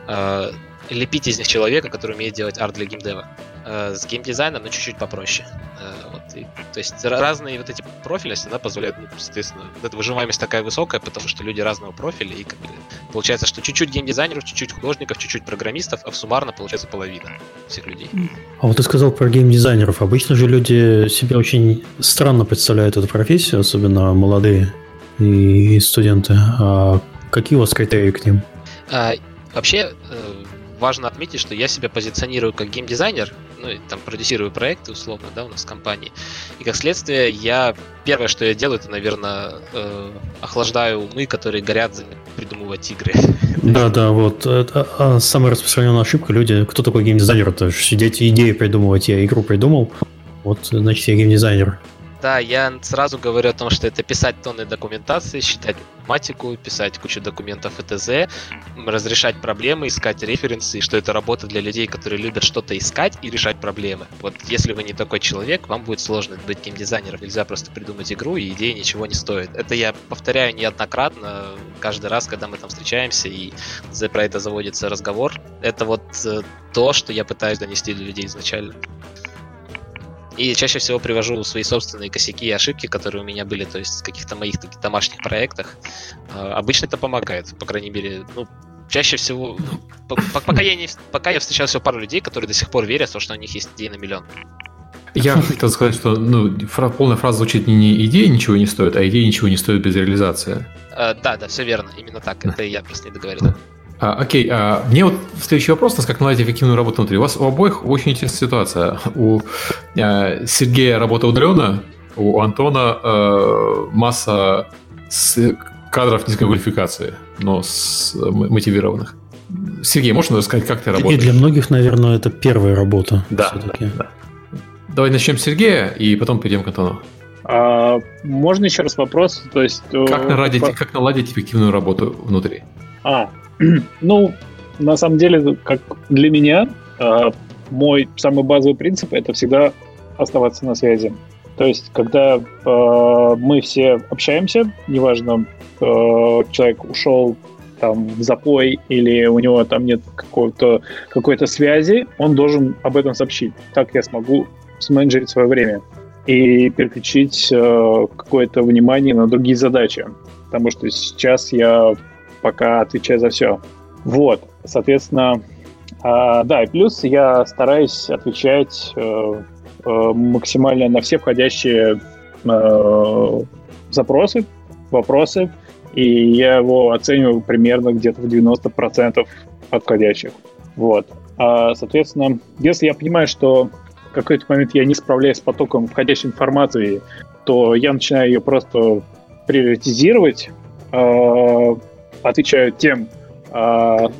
э, лепить из них человека, который умеет делать арт для геймдева. Э, с геймдизайном, но чуть-чуть попроще. Э, вот, и, то есть разные вот эти профили она позволяет, ну, соответственно, эта выживаемость такая высокая, потому что люди разного профиля, и как бы, получается, что чуть-чуть геймдизайнеров, чуть-чуть художников, чуть-чуть программистов, а суммарно получается половина всех людей. А вот ты сказал про геймдизайнеров. Обычно же люди себе очень странно представляют эту профессию, особенно молодые и студенты. А какие у вас критерии к ним? А, вообще, э, важно отметить, что я себя позиционирую как геймдизайнер, ну, и там продюсирую проекты, условно, да, у нас в компании. И как следствие, я первое, что я делаю, это, наверное, э, охлаждаю умы, которые горят придумывать игры. Да, да, вот. Это а, самая распространенная ошибка. Люди, кто такой геймдизайнер? Это сидеть идеи придумывать, я игру придумал. Вот, значит, я геймдизайнер. Да, я сразу говорю о том, что это писать тонны документации, считать математику, писать кучу документов ЭТЗ, разрешать проблемы, искать референсы, и что это работа для людей, которые любят что-то искать и решать проблемы. Вот если вы не такой человек, вам будет сложно быть геймдизайнером. Нельзя просто придумать игру, и идея ничего не стоит. Это я повторяю неоднократно, каждый раз, когда мы там встречаемся и про это заводится разговор. Это вот э, то, что я пытаюсь донести до людей изначально. И чаще всего привожу свои собственные косяки и ошибки, которые у меня были, то есть в каких-то моих таких домашних проектах. А, обычно это помогает, по крайней мере, ну, чаще всего, пока я, не, пока я встречал всего пару людей, которые до сих пор верят в то, что у них есть идеи на миллион. Я хотел сказать, что ну, полная фраза звучит не, не идея ничего не стоит, а идея ничего не стоит без реализации. А, да, да, все верно, именно так. Это я просто не договорил. А, окей, а, мне вот следующий вопрос, у нас как наладить эффективную работу внутри. У вас у обоих очень интересная ситуация. У а, Сергея работа удаленно, у Антона а, масса с кадров низкой квалификации, но с мотивированных. Сергей, можно рассказать, как ты работаешь? И для многих, наверное, это первая работа. Да, да. Давай начнем с Сергея и потом перейдем к Антону. А, можно еще раз вопрос? То есть, как, наладить, по... как наладить эффективную работу внутри? А, Ну, на самом деле, как для меня, а, мой самый базовый принцип это всегда оставаться на связи. То есть, когда э, мы все общаемся, неважно, э, человек ушел там в запой или у него там нет какой-то какой-то связи, он должен об этом сообщить. Так я смогу сменеджерить свое время и переключить э, какое-то внимание на другие задачи. Потому что сейчас я пока отвечаю за все. Вот, соответственно, э, да, и плюс я стараюсь отвечать э, э, максимально на все входящие э, запросы, вопросы, и я его оцениваю примерно где-то в 90% от входящих. Вот. А, соответственно, если я понимаю, что в какой-то момент я не справляюсь с потоком входящей информации, то я начинаю ее просто приоритизировать, э, отвечают тем, а,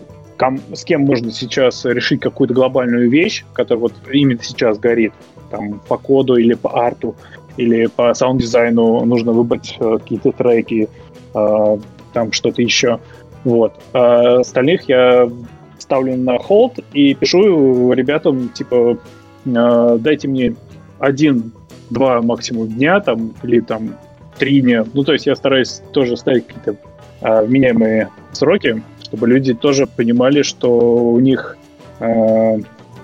с кем можно сейчас решить какую-то глобальную вещь, которая вот именно сейчас горит, там, по коду или по арту, или по саунд-дизайну нужно выбрать э, какие-то треки, а, там что-то еще. Вот. А остальных я ставлю на холд и пишу ребятам, типа, дайте мне один-два максимум дня, там, или там три дня. Ну, то есть я стараюсь тоже ставить какие-то э, вменяемые сроки, чтобы люди тоже понимали, что у них э,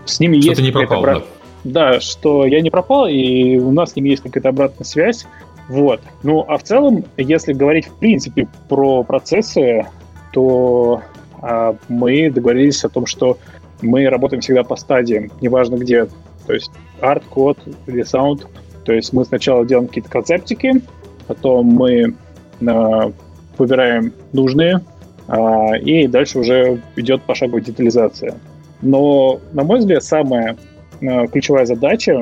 с ними что есть не пропал, обрат... да. да, что я не пропал, и у нас с ними есть какая-то обратная связь. Вот. Ну, а в целом, если говорить в принципе про процессы, то э, мы договорились о том, что мы работаем всегда по стадиям, неважно где. То есть арт, код или саунд. То есть мы сначала делаем какие-то концептики, потом мы э, выбираем нужные, а, и дальше уже идет пошаговая детализация. Но, на мой взгляд, самая а, ключевая задача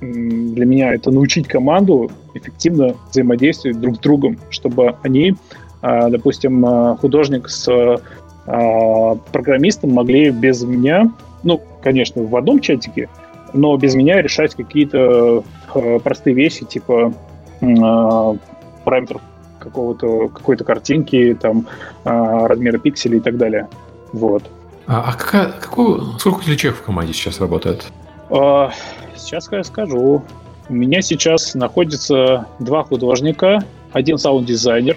для меня это научить команду эффективно взаимодействовать друг с другом, чтобы они, а, допустим, художник с программистом могли без меня, ну, конечно, в одном чатике, но без меня решать какие-то простые вещи, типа параметров какого-то, какой-то картинки, там, а, размера пикселей и так далее. Вот. А, а какая, какую, сколько человек в команде сейчас работает? А, сейчас я скажу. У меня сейчас находится два художника, один саунд-дизайнер,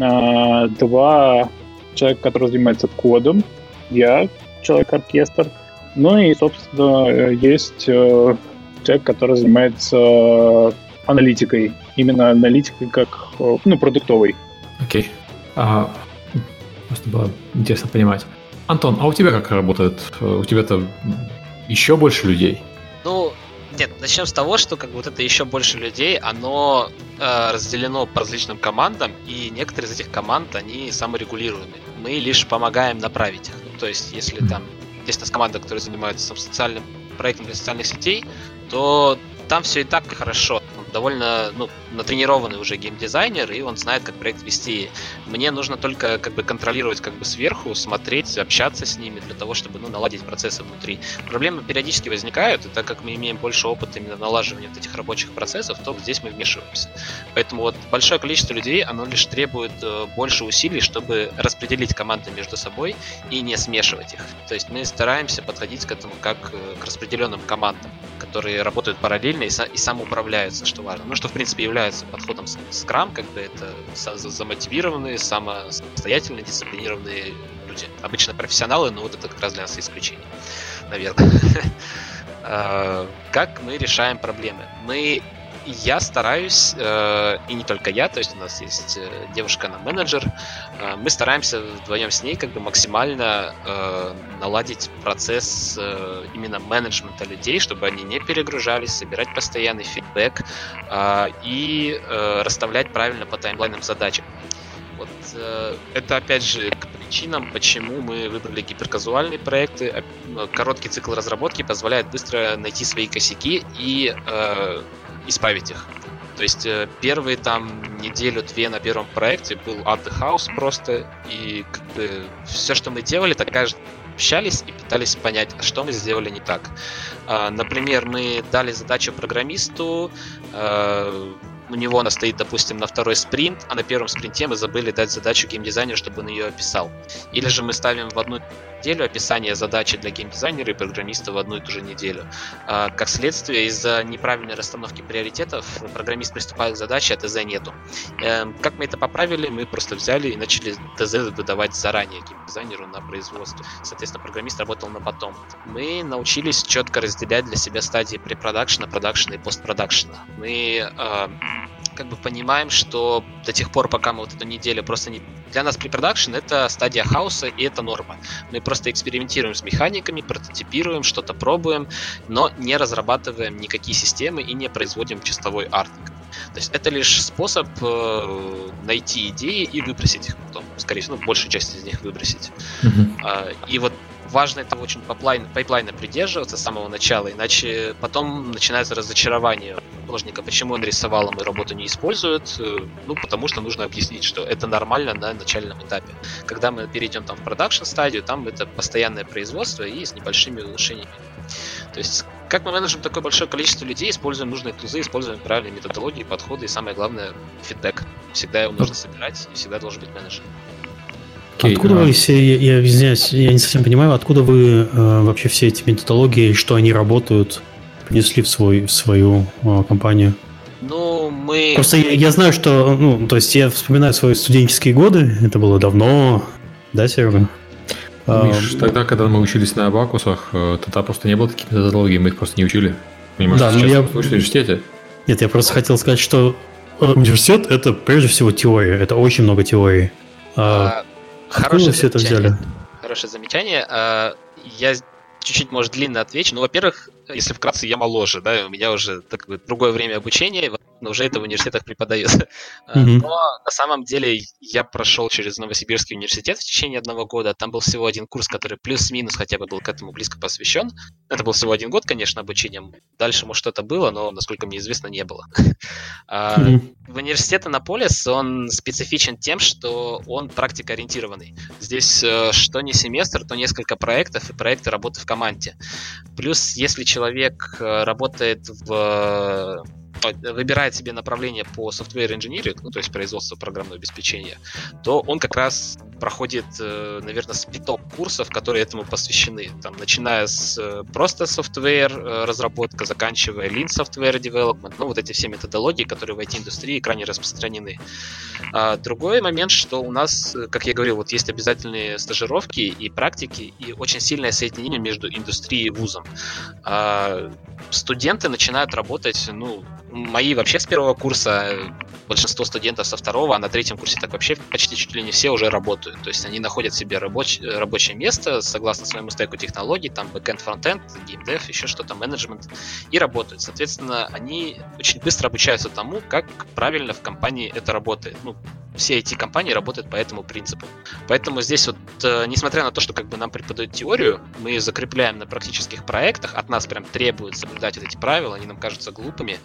а, два человека, которые занимаются кодом, я человек-оркестр, ну и, собственно, есть э, человек, который занимается аналитикой, именно аналитикой как, ну, продуктовой. Окей. Okay. А, просто было интересно понимать. Антон, а у тебя как работает? У тебя-то еще больше людей? Ну, нет, начнем с того, что как бы вот это еще больше людей, оно э, разделено по различным командам, и некоторые из этих команд, они саморегулируемые. Мы лишь помогаем направить их. Ну, то есть, если там есть у нас команда, которая занимается социальным проектом для социальных сетей, то там все и так хорошо довольно ну, натренированный уже геймдизайнер, и он знает, как проект вести. Мне нужно только как бы контролировать как бы сверху, смотреть, общаться с ними для того, чтобы ну, наладить процессы внутри. Проблемы периодически возникают, и так как мы имеем больше опыта именно налаживания вот этих рабочих процессов, то здесь мы вмешиваемся. Поэтому вот большое количество людей, оно лишь требует э, больше усилий, чтобы распределить команды между собой и не смешивать их. То есть мы стараемся подходить к этому как э, к распределенным командам, которые работают параллельно и, и самоуправляются, что важно. Ну, что, в принципе, является подходом как бы это замотивированные, самостоятельные, дисциплинированные люди. Обычно профессионалы, но вот это как раз для нас исключение, наверное. А, как мы решаем проблемы? Мы я стараюсь, э, и не только я, то есть у нас есть э, девушка, она менеджер, э, мы стараемся вдвоем с ней как бы максимально э, наладить процесс э, именно менеджмента людей, чтобы они не перегружались, собирать постоянный фидбэк э, и э, расставлять правильно по таймлайнам задачам. Вот э, это опять же к причинам, почему мы выбрали гиперказуальные проекты. Короткий цикл разработки позволяет быстро найти свои косяки и э, исправить их. То есть э, первые там неделю-две на первом проекте был at the house просто, и как бы все, что мы делали, так каждый общались и пытались понять, что мы сделали не так. А, например, мы дали задачу программисту, э, у него она стоит, допустим, на второй спринт, а на первом спринте мы забыли дать задачу геймдизайнеру, чтобы он ее описал. Или же мы ставим в одну неделю описание задачи для геймдизайнера и программиста в одну и ту же неделю. А, как следствие, из-за неправильной расстановки приоритетов программист приступает к задаче, а ТЗ нету. Эм, как мы это поправили? Мы просто взяли и начали ТЗ выдавать заранее геймдизайнеру на производство. Соответственно, программист работал на потом. Мы научились четко разделять для себя стадии препродакшена, продакшена и постпродакшена. Мы э, как бы понимаем, что до тех пор, пока мы вот эту неделю просто не... Для нас препродакшн это стадия хаоса, и это норма. Мы просто экспериментируем с механиками, прототипируем, что-то пробуем, но не разрабатываем никакие системы и не производим чистовой артник. То есть это лишь способ э, найти идеи и выбросить их потом. Скорее всего, ну, большую часть из них выбросить. Mm-hmm. и вот важно этого очень пайплайн, пайплайна придерживаться с самого начала, иначе потом начинается разочарование художника, почему он рисовал, а мы работу не использует. Э, ну, потому что нужно объяснить, что это нормально на начальном этапе. Когда мы перейдем там в продакшн стадию, там это постоянное производство и с небольшими улучшениями. То есть, как мы менеджем такое большое количество людей, используем нужные тулзы, используем правильные методологии, подходы и самое главное, фидбэк. Всегда его нужно собирать и всегда должен быть менеджер. Okay, откуда вы все, я, я извиняюсь, я не совсем понимаю, откуда вы э, вообще все эти методологии, что они работают, принесли в, свой, в свою э, компанию? Ну, мы... Просто я, я знаю, что, ну, то есть я вспоминаю свои студенческие годы, это было давно, да, Серега? Ну, Миш, а, тогда, когда мы учились на Абакусах, э, тогда просто не было таких методологий, мы их просто не учили. Понимаешь, да, сейчас я... в университете. Нет, я просто хотел сказать, что э, университет это прежде всего теория, это очень много теории. А, Хорошее все это взяли? Хорошее замечание. А, я чуть-чуть, может, длинно отвечу. Ну, во-первых, если вкратце, я моложе, да, у меня уже так, другое время обучения, но уже это в университетах преподается. Mm-hmm. Но на самом деле я прошел через Новосибирский университет в течение одного года. Там был всего один курс, который плюс-минус хотя бы был к этому близко посвящен. Это был всего один год, конечно, обучением. Дальше, может, что-то было, но, насколько мне известно, не было. Mm-hmm. В университет Анаполис он специфичен тем, что он практикоориентированный. Здесь э, что не семестр, то несколько проектов и проекты работы в команде. Плюс, если человек э, работает в выбирает себе направление по software engineering, ну, то есть производство программного обеспечения, то он как раз проходит, э, наверное, спиток курсов, которые этому посвящены. Там, начиная с э, просто software э, разработка, заканчивая lean software development, ну, вот эти все методологии, которые в IT-индустрии крайне распространены. А, другой момент, что у нас, как я говорил, вот есть обязательные стажировки и практики, и очень сильное соединение между индустрией и вузом. А, студенты начинают работать, ну, мои вообще с первого курса, большинство студентов со второго, а на третьем курсе так вообще почти чуть ли не все уже работают. То есть они находят себе рабоч, рабочее место согласно своему стеку технологий, там бэкэнд, фронтенд, геймдев, еще что-то, менеджмент, и работают. Соответственно, они очень быстро обучаются тому, как правильно в компании это работает. Ну, все эти компании работают по этому принципу. Поэтому здесь вот, э, несмотря на то, что как бы нам преподают теорию, мы ее закрепляем на практических проектах, от нас прям требуют соблюдать вот эти правила, они нам кажутся глупыми,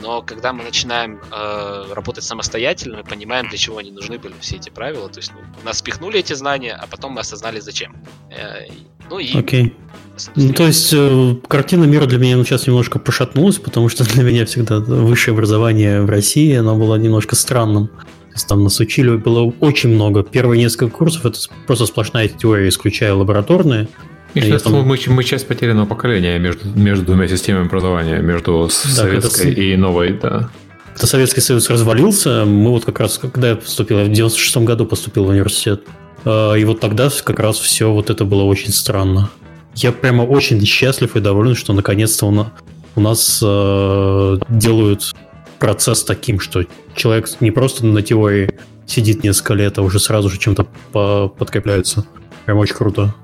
но когда мы начинаем э, работать самостоятельно, мы понимаем, для чего они нужны были все эти правила, то есть ну, нас спихнули эти знания, а потом мы осознали зачем. Э, ну и... Okay. Ну, то есть э, картина мира для меня сейчас немножко пошатнулась, потому что для меня всегда высшее образование в России, оно было немножко странным там нас учили, было очень много. Первые несколько курсов это просто сплошная теория, исключая лабораторные. И сейчас там... мы, мы часть потерянного поколения между, между двумя системами образования, межу да, советской когда... и новой, да. Когда Советский Союз развалился, мы вот как раз, когда я поступил, я в 96 году поступил в университет, а, и вот тогда как раз все вот это было очень странно. Я прямо очень счастлив и доволен, что наконец-то у нас э, делают процесс таким, что человек не просто на теории сидит несколько лет, а уже сразу же чем-то подкрепляется. Прям очень круто.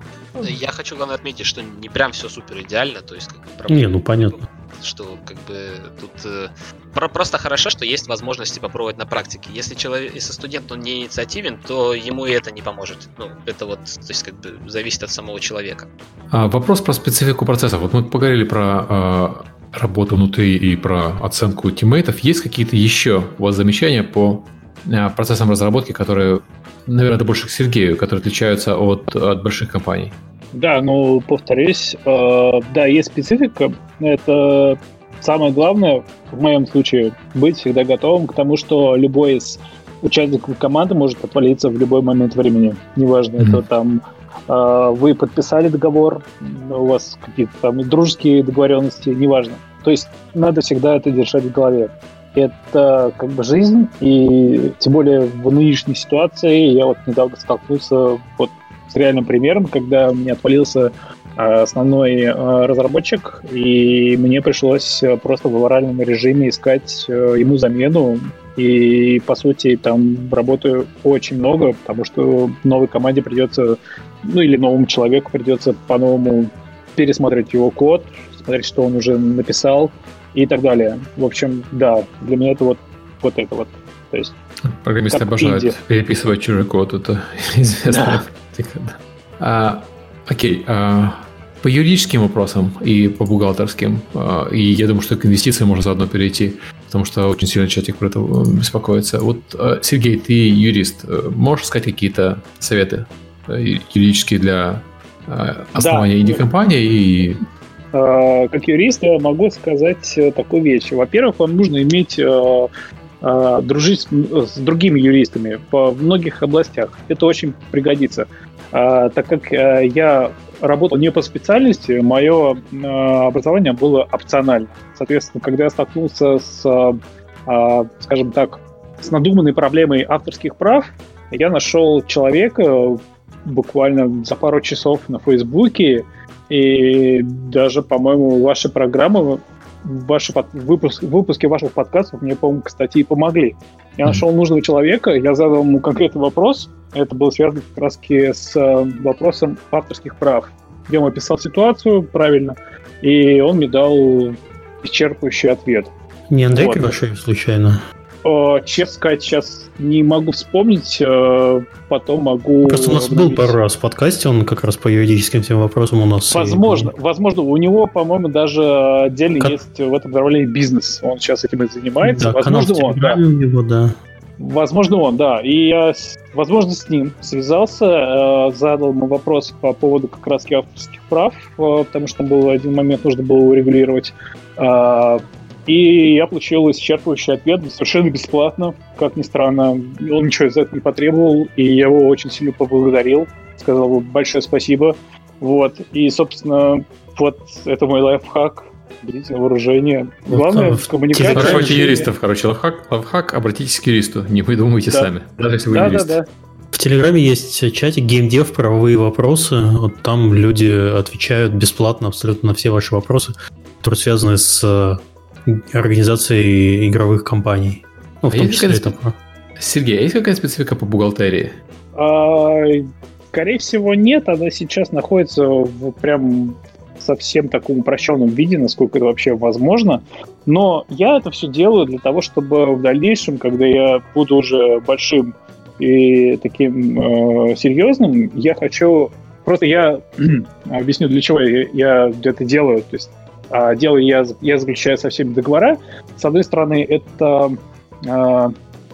Я хочу, главное, отметить, что не прям все супер идеально, то есть как бы, проблема, Не, ну понятно. Что как бы тут э, про, просто хорошо, что есть возможности попробовать на практике. Если человек, если студент он не инициативен, то ему и это не поможет. Ну, это вот, то есть как бы зависит от самого человека. А, вопрос про специфику процессов. Вот мы поговорили про э, работу внутри и про оценку тиммейтов. Есть какие-то еще у вас замечания по э, процессам разработки, которые, наверное, это больше к Сергею, которые отличаются от, от больших компаний? Да, ну, повторюсь, э, да, есть специфика. Это самое главное, в моем случае, быть всегда готовым к тому, что любой из участников команды может отвалиться в любой момент времени. Неважно, mm-hmm. это там вы подписали договор, у вас какие-то там дружеские договоренности, неважно. То есть надо всегда это держать в голове. Это как бы жизнь, и тем более в нынешней ситуации я вот недавно столкнулся вот с реальным примером, когда у меня отвалился а, основной а, разработчик, и мне пришлось просто в аваральном режиме искать ему замену. И, по сути, там работаю очень много, потому что новой команде придется ну или новому человеку придется по-новому пересмотреть его код, смотреть, что он уже написал и так далее. В общем, да, для меня это вот, вот это вот. То есть, Программисты обожают инди. переписывать чужой код, это известная практика. Да. А, окей, а, по юридическим вопросам и по бухгалтерским, а, и я думаю, что к инвестициям можно заодно перейти, потому что очень сильно чатик про это беспокоится. Вот, а, Сергей, ты юрист, можешь сказать какие-то советы Э, юридически для э, основания да. инди-компании и э, как юрист я могу сказать такую вещь. Во-первых, вам нужно иметь дружить с другими юристами по многих областях. Это очень пригодится. Так как я работал не по специальности, мое образование было опционально. Соответственно, когда я столкнулся с, скажем так, с надуманной проблемой авторских прав, я нашел человека, буквально за пару часов на Фейсбуке, и даже, по-моему, ваши программы, ваши под, выпуск, выпуски ваших подкастов мне, по-моему, кстати, и помогли. Я нашел нужного человека, я задал ему конкретный вопрос, это было связано как раз с э, вопросом авторских прав. Я ему описал ситуацию правильно, и он мне дал исчерпывающий ответ. Не Андрей вот. Кривошеев, случайно? Э, честно сказать, сейчас не могу вспомнить, э, потом могу... Просто у нас был пару раз в подкасте, он как раз по юридическим всем вопросам у нас... Возможно, и... возможно, у него, по-моему, даже отдельно как... есть в этом направлении бизнес, он сейчас этим и занимается. Да, возможно, он, да. у него, да. Возможно, он, да. И я, возможно, с ним связался, э, задал ему вопрос по поводу как раз авторских прав, потому что там был один момент, нужно было урегулировать И я получил исчерпывающий ответ совершенно бесплатно, как ни странно. Он ничего за это не потребовал, и я его очень сильно поблагодарил. Сказал большое спасибо. Вот. И, собственно, вот это мой лайфхак. Берите вооружение. Главное, вот, в коммуникации. Спрашивайте юристов, короче. Лайфхак, лайфхак, обратитесь к юристу. Не придумывайте да. сами, даже если вы да, юрист. Да, да. В Телеграме есть чатик геймдев, правовые вопросы. Вот там люди отвечают бесплатно абсолютно на все ваши вопросы, которые связаны с организацией игровых компаний. Ну, в а том числе это... Сергей, а есть какая специфика по бухгалтерии? А, скорее всего, нет. Она сейчас находится в прям совсем таком упрощенном виде, насколько это вообще возможно. Но я это все делаю для того, чтобы в дальнейшем, когда я буду уже большим и таким э, серьезным, я хочу... Просто я объясню, для чего я, я это делаю. То есть э, делаю я, я заключаю со всеми договора. С одной стороны, это э,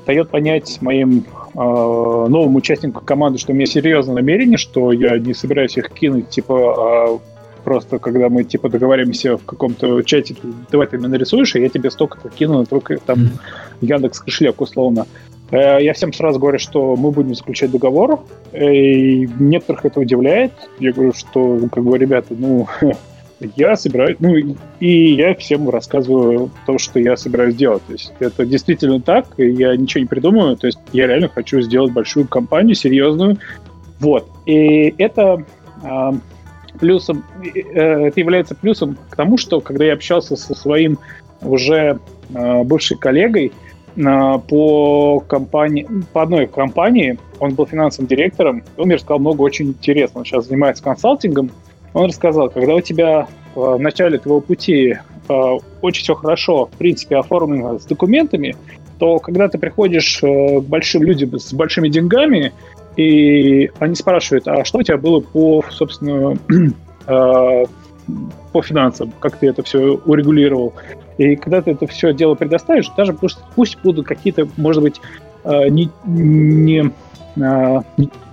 дает понять моим э, новым участникам команды, что у меня серьезное намерение, что я не собираюсь их кинуть, типа, э, просто когда мы типа договариваемся в каком-то чате, давай ты мне нарисуешь, и я тебе столько-то кину твой там Яндекс кошелек условно. Э, я всем сразу говорю, что мы будем заключать договор, и некоторых это удивляет. Я говорю, что, как бы, ребята, ну, я собираюсь, ну, и я всем рассказываю то, что я собираюсь делать. То есть это действительно так, я ничего не придумываю, то есть я реально хочу сделать большую компанию, серьезную. Вот. И это э, плюсом, э, это является плюсом к тому, что когда я общался со своим уже э, бывшим коллегой, по компании, по одной компании, он был финансовым директором, он мне рассказал много очень интересного. Он сейчас занимается консалтингом. Он рассказал, когда у тебя э, в начале твоего пути э, очень все хорошо, в принципе, оформлено с документами, то когда ты приходишь э, к большим людям с большими деньгами, и они спрашивают, а что у тебя было по, собственно, по финансам, как ты это все урегулировал. И когда ты это все дело предоставишь, даже пусть, пусть будут какие-то, может быть, не, не,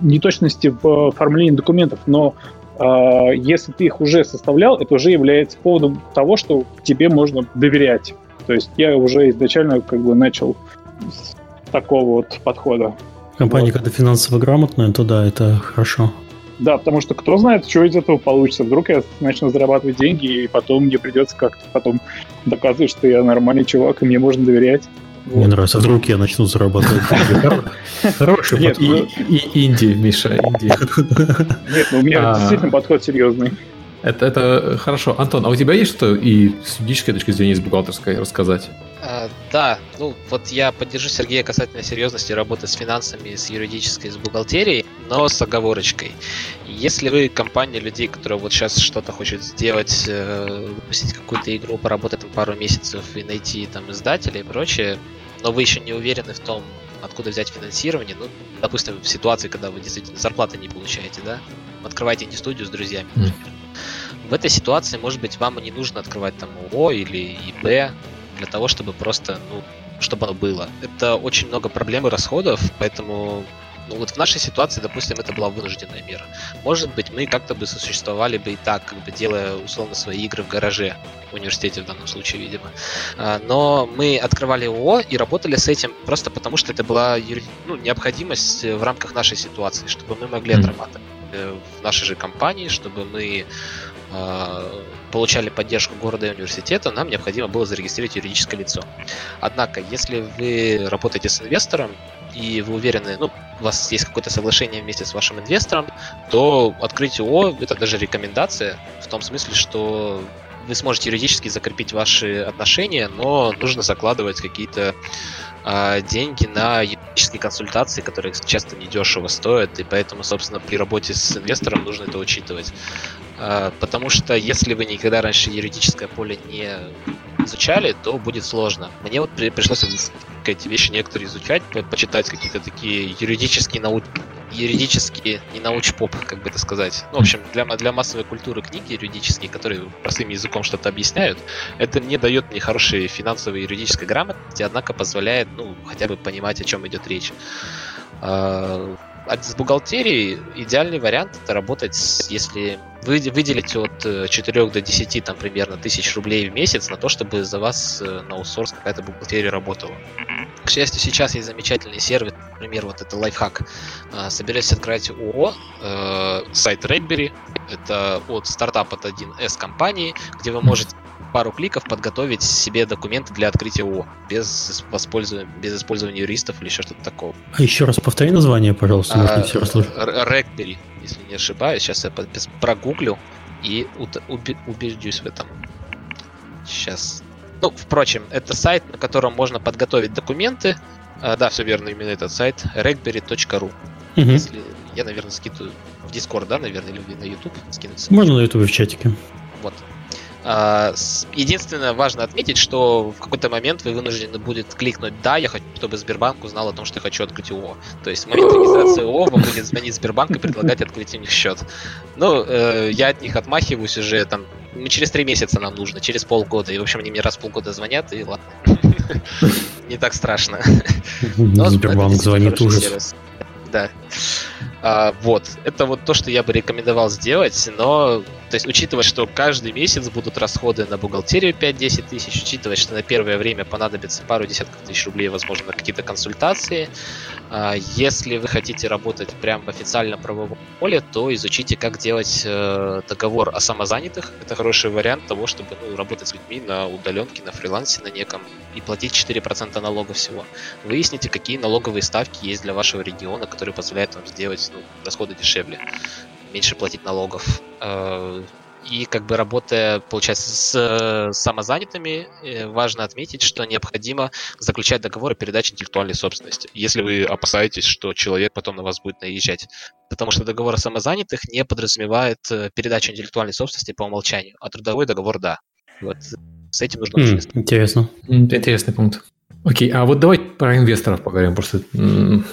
неточности в оформлении документов, но если ты их уже составлял, это уже является поводом того, что тебе можно доверять. То есть я уже изначально как бы начал с такого вот подхода. Компания, вот. когда финансово грамотная, то да, это хорошо. Да, потому что кто знает, что из этого получится. Вдруг я начну зарабатывать деньги, и потом мне придется как-то потом доказывать, что я нормальный чувак, и мне можно доверять. Мне вот. нравится. Вдруг я начну зарабатывать. Хороший Нет, подход. Ну, и Инди, Миша, Инди. Нет, ну у меня а. действительно подход серьезный. Это, это хорошо. Антон, а у тебя есть что и с юридической точки зрения, и с бухгалтерской рассказать? А, да, ну вот я поддержу Сергея касательно серьезности работы с финансами, с юридической, с бухгалтерией, но с оговорочкой. Если вы компания людей, которая вот сейчас что-то хочет сделать, э, выпустить какую-то игру, поработать там пару месяцев и найти там издателя и прочее, но вы еще не уверены в том, откуда взять финансирование, ну, допустим, в ситуации, когда вы действительно зарплаты не получаете, да, открывайте не студию с друзьями, например. В этой ситуации, может быть, вам и не нужно открывать там ООО или ИП для того, чтобы просто, ну, чтобы оно было. Это очень много проблем и расходов, поэтому ну вот в нашей ситуации, допустим, это была вынужденная мера. Может быть, мы как-то бы сосуществовали бы и так, как бы делая условно свои игры в гараже, в университете в данном случае, видимо. А, но мы открывали ООО и работали с этим просто потому, что это была ну, необходимость в рамках нашей ситуации, чтобы мы могли отрабатывать э, в нашей же компании, чтобы мы получали поддержку города и университета, нам необходимо было зарегистрировать юридическое лицо. Однако, если вы работаете с инвестором, и вы уверены, ну, у вас есть какое-то соглашение вместе с вашим инвестором, то открыть ООО – это даже рекомендация, в том смысле, что вы сможете юридически закрепить ваши отношения, но нужно закладывать какие-то э, деньги на юридические консультации, которые часто недешево стоят, и поэтому, собственно, при работе с инвестором нужно это учитывать. Э, потому что если вы никогда раньше юридическое поле не изучали, то будет сложно. Мне вот пришлось эти вещи некоторые изучать, почитать какие-то такие юридические науки, юридические, не научпоп, как бы это сказать. Ну, в общем, для, для массовой культуры книги юридические, которые простым языком что-то объясняют, это не дает мне хорошей финансовой и юридической грамотности, однако позволяет, ну, хотя бы понимать, о чем идет речь. А, а с бухгалтерией идеальный вариант это работать, если выделить от 4 до 10 там примерно тысяч рублей в месяц на то, чтобы за вас на аутсорс какая-то бухгалтерия работала. К счастью, сейчас есть замечательный сервис, например, вот это лайфхак. Собираетесь открывать ООО, сайт Redberry, это от стартап от 1С компании, где вы можете пару кликов подготовить себе документы для открытия ООО без, использования, без использования юристов или еще что-то такого. А еще раз повтори название, пожалуйста, может, а, все расслышать. Рэгбери, если не ошибаюсь. Сейчас я прогуглю и убеждюсь в этом. Сейчас. Ну, впрочем, это сайт, на котором можно подготовить документы. А, да, все верно, именно этот сайт. regberry.ru угу. Если я, наверное, скидываю в Discord, да, наверное, или на YouTube скинуться. Можно на YouTube в чатике. Вот. А, единственное, важно отметить, что в какой-то момент вы вынуждены будет кликнуть «Да, я хочу, чтобы Сбербанк узнал о том, что я хочу открыть ООО». То есть в момент регистрации ООО вам будет звонить Сбербанк и предлагать открыть у них счет. Ну, э, я от них отмахиваюсь уже там ну, через три месяца нам нужно, через полгода. И, в общем, они мне раз в полгода звонят, и ладно. Не так страшно. Сбербанк звонит ужас. Да. А, вот, это вот то, что я бы рекомендовал сделать, но, то есть, учитывая, что каждый месяц будут расходы на бухгалтерию 5-10 тысяч, учитывая, что на первое время понадобится пару десятков тысяч рублей, возможно, на какие-то консультации, а, если вы хотите работать прямо в официальном правовом поле, то изучите, как делать э, договор о самозанятых. Это хороший вариант того, чтобы ну, работать с людьми на удаленке, на фрилансе, на неком, и платить 4% налога всего. Выясните, какие налоговые ставки есть для вашего региона, которые позволяют вам сделать ну, расходы дешевле, меньше платить налогов. Э, и как бы работая, получается, с самозанятыми, э, важно отметить, что необходимо заключать договор о передаче интеллектуальной собственности, если вы опасаетесь, что человек потом на вас будет наезжать. Потому что договор о самозанятых не подразумевает э, передачу интеллектуальной собственности по умолчанию, а трудовой договор – да. Вот с этим нужно mm, Интересно. Интересный пункт. Окей, а вот давай про инвесторов поговорим. Просто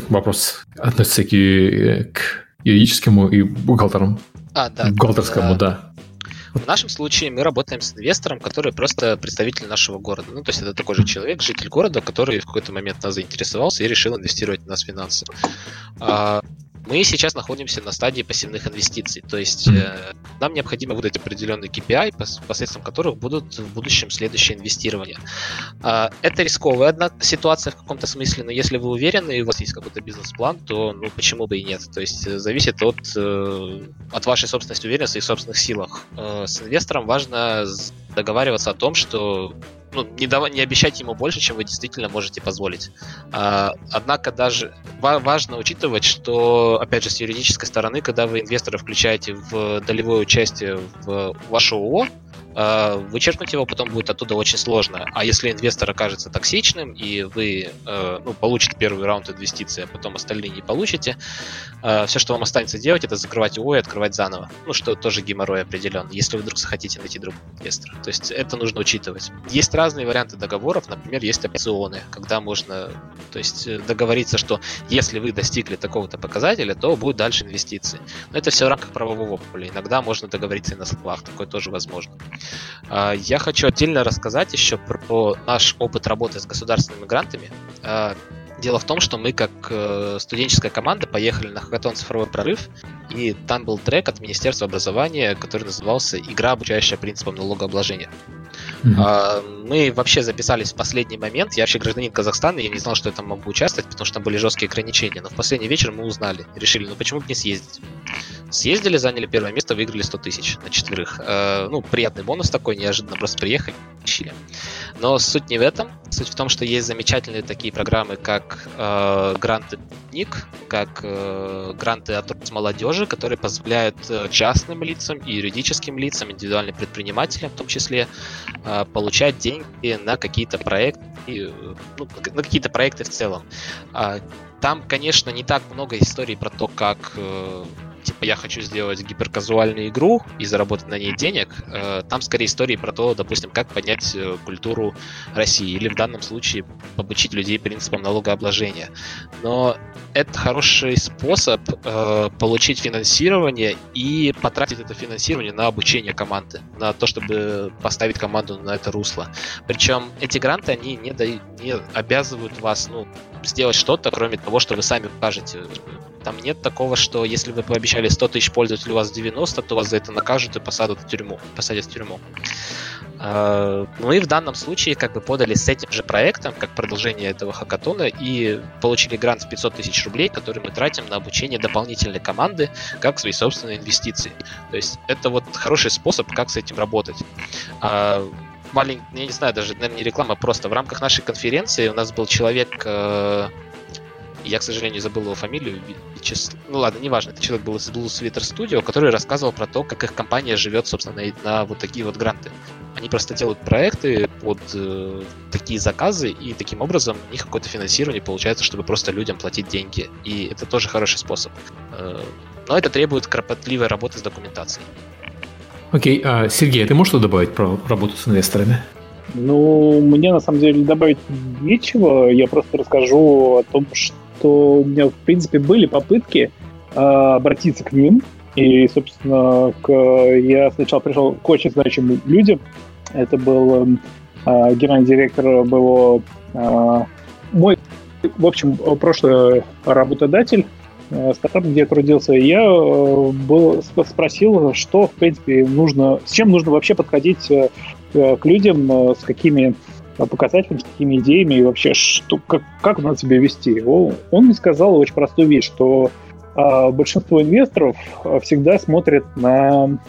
вопрос относится к, к юридическому и бухгалтерам. А, да. Бухгалтерскому, да. В нашем случае мы работаем с инвестором, который просто представитель нашего города. Ну, то есть это такой же человек, житель города, который в какой-то момент нас заинтересовался и решил инвестировать в нас финансы. А, мы сейчас находимся на стадии пассивных инвестиций, то есть э, нам необходимо выдать определенный KPI, посредством которых будут в будущем следующие инвестирования. Э, это рисковая одна ситуация в каком-то смысле, но если вы уверены и у вас есть какой-то бизнес-план, то ну почему бы и нет? То есть э, зависит от, э, от вашей собственности уверенности и собственных силах. Э, с инвестором важно договариваться о том, что ну, не, дав... не обещать ему больше, чем вы действительно можете позволить. А, однако даже важно учитывать, что, опять же, с юридической стороны, когда вы инвестора включаете в долевое участие в ваше ООО, а, вычеркнуть его потом будет оттуда очень сложно. А если инвестор окажется токсичным, и вы э, ну, получите первый раунд инвестиций, а потом остальные не получите, э, все, что вам останется делать, это закрывать ООО и открывать заново. Ну, что тоже геморрой определен, если вы вдруг захотите найти другого инвестора. То есть это нужно учитывать. Есть разные варианты договоров, например, есть опционы, когда можно то есть, э, договориться, что если вы достигли такого-то показателя, то будут дальше инвестиции. Но это все в рамках правового поля. Иногда можно договориться и на словах, такое тоже возможно. А, я хочу отдельно рассказать еще про наш опыт работы с государственными грантами. Дело в том, что мы как э, студенческая команда поехали на хакатон «Цифровой прорыв», и там был трек от Министерства образования, который назывался «Игра, обучающая принципам налогообложения». Mm-hmm. Мы вообще записались в последний момент. Я вообще гражданин Казахстана, я не знал, что я там могу участвовать, потому что там были жесткие ограничения. Но в последний вечер мы узнали, решили, ну почему бы не съездить. Съездили, заняли первое место, выиграли 100 тысяч на четверых. А, ну, приятный бонус такой, неожиданно просто приехали, ищили. Но суть не в этом. Суть в том, что есть замечательные такие программы, как э, гранты НИК, как э, гранты от молодежи, которые позволяют э, частным лицам и юридическим лицам, индивидуальным предпринимателям в том числе, э, получать деньги на какие-то проекты, ну, на какие-то проекты в целом. Э, там, конечно, не так много историй про то, как э, типа я хочу сделать гиперказуальную игру и заработать на ней денег, э, там скорее истории про то, допустим, как поднять э, культуру России или в данном случае обучить людей принципам налогообложения. Но это хороший способ э, получить финансирование и потратить это финансирование на обучение команды, на то, чтобы поставить команду на это русло. Причем эти гранты, они не, дают, не обязывают вас ну, сделать что-то, кроме того, что вы сами покажете. Там нет такого, что если вы пообещали 100 тысяч пользователей, у вас 90, то вас за это накажут и посадят в тюрьму. Посадят в тюрьму. А, мы в данном случае как бы подали с этим же проектом, как продолжение этого хакатона, и получили грант в 500 тысяч рублей, который мы тратим на обучение дополнительной команды, как свои собственные инвестиции. То есть это вот хороший способ, как с этим работать. А, маленький, я не знаю, даже, наверное, не реклама, просто в рамках нашей конференции у нас был человек, э, я, к сожалению, забыл его фамилию, ну ладно, неважно, это человек был из Blue Sweater Studio, который рассказывал про то, как их компания живет, собственно, на, на вот такие вот гранты. Они просто делают проекты под э, такие заказы, и таким образом у них какое-то финансирование получается, чтобы просто людям платить деньги. И это тоже хороший способ. Э, но это требует кропотливой работы с документацией. Окей, а Сергей, ты можешь что добавить про работу с инвесторами? Ну, мне на самом деле добавить нечего. Я просто расскажу о том, что у меня, в принципе, были попытки э, обратиться к ним. И, собственно, к, я сначала пришел к очень значимым людям. Это был э, генеральный директор был э, мой, в общем, прошлый работодатель, э, стартап, где я трудился, я э, был, спросил, что, в принципе, нужно, с чем нужно вообще подходить э, к людям, с какими показателями, с какими идеями и вообще, что, как, как надо себя вести. Он, мне сказал очень простую вещь, что а большинство инвесторов а, всегда смотрят на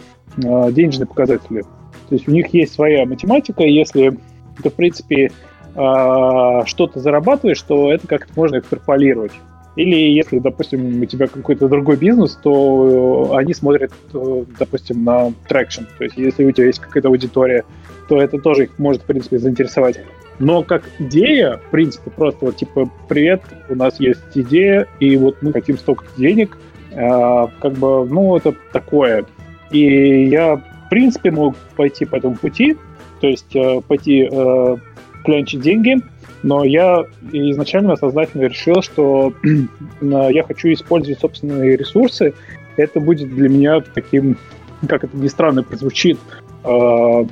а, денежные показатели. То есть у них есть своя математика, если ты, в принципе, а, что-то зарабатываешь, то это как-то можно экстраполировать. Или если, допустим, у тебя какой-то другой бизнес, то они смотрят, э, допустим, на traction. То есть если у тебя есть какая-то аудитория, то это тоже их может, в принципе, заинтересовать. Но как идея, в принципе, просто вот типа, привет, у нас есть идея, и вот мы хотим столько денег, э, как бы, ну, это такое. И я, в принципе, мог пойти по этому пути, то есть э, пойти э, клянчить деньги, но я изначально сознательно решил, что я хочу использовать собственные ресурсы. Это будет для меня таким, как это ни странно прозвучит, э,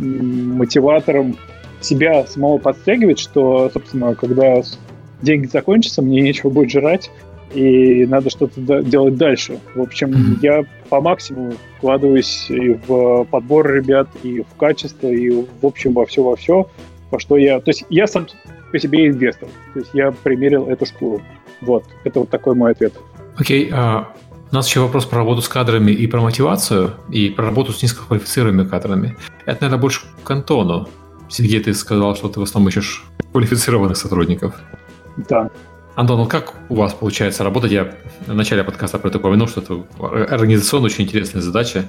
мотиватором себя самого подстегивать, что, собственно, когда деньги закончатся, мне нечего будет жрать, и надо что-то делать дальше. В общем, mm-hmm. я по максимуму вкладываюсь и в подбор ребят, и в качество, и в общем во все во все, во что я... То есть я сам по себе инвестор. То есть я примерил эту шкуру. Вот, это вот такой мой ответ. Окей, okay, uh, у нас еще вопрос про работу с кадрами и про мотивацию, и про работу с низкоквалифицированными кадрами. Это, наверное, больше к Антону. Сергей, ты сказал, что ты в основном ищешь квалифицированных сотрудников. Да. Антон, ну как у вас получается работать? Я в начале подкаста про это упомянул, что это организационно очень интересная задача.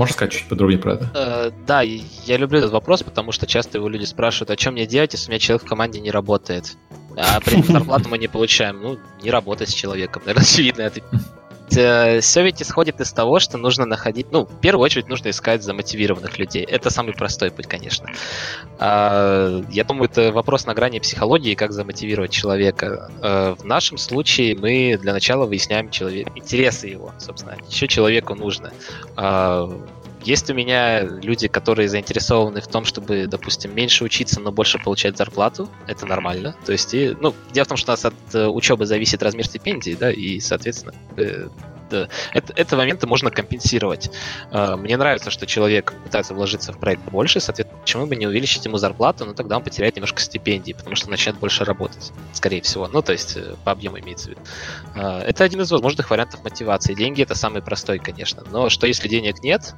Можешь сказать чуть подробнее про это? Э, да, я люблю этот вопрос, потому что часто его люди спрашивают, а что мне делать, если у меня человек в команде не работает? А при этом зарплату мы не получаем. Ну, не работать с человеком, наверное, очевидно. Это э, все ведь исходит из того, что нужно находить, ну, в первую очередь нужно искать замотивированных людей. Это самый простой путь, конечно. А, я думаю, это вопрос на грани психологии, как замотивировать человека. А, в нашем случае мы для начала выясняем человек, интересы его, собственно, что человеку нужно. А, есть у меня люди, которые заинтересованы в том, чтобы, допустим, меньше учиться, но больше получать зарплату. Это нормально. То есть, и, ну, дело в том, что у нас от э, учебы зависит размер стипендии, да, и, соответственно, э, это, это моменты можно компенсировать. Э, мне нравится, что человек пытается вложиться в проект больше, соответственно, почему бы не увеличить ему зарплату, но тогда он потеряет немножко стипендии, потому что начнет больше работать, скорее всего. Ну, то есть э, по объему имеется в виду. Э, это один из возможных вариантов мотивации. Деньги это самый простой, конечно. Но что если денег нет,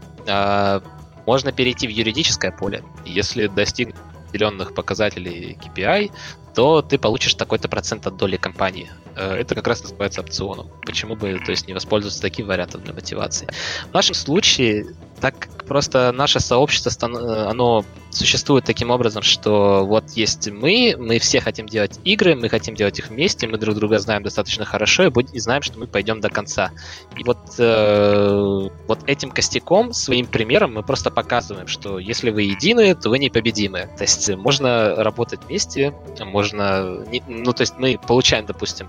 можно перейти в юридическое поле. Если достигнуть определенных показателей KPI, то ты получишь такой-то процент от доли компании. Э, это как раз называется опционом. Почему бы то есть, не воспользоваться таким вариантом для мотивации? В нашем случае, так как просто наше сообщество, э, оно существует таким образом, что вот есть мы, мы все хотим делать игры, мы хотим делать их вместе, мы друг друга знаем достаточно хорошо и, знаем, что мы пойдем до конца. И вот, э, вот этим костяком, своим примером мы просто показываем, что если вы едины, то вы непобедимы. То есть можно работать вместе, можно... Ну, то есть мы получаем, допустим,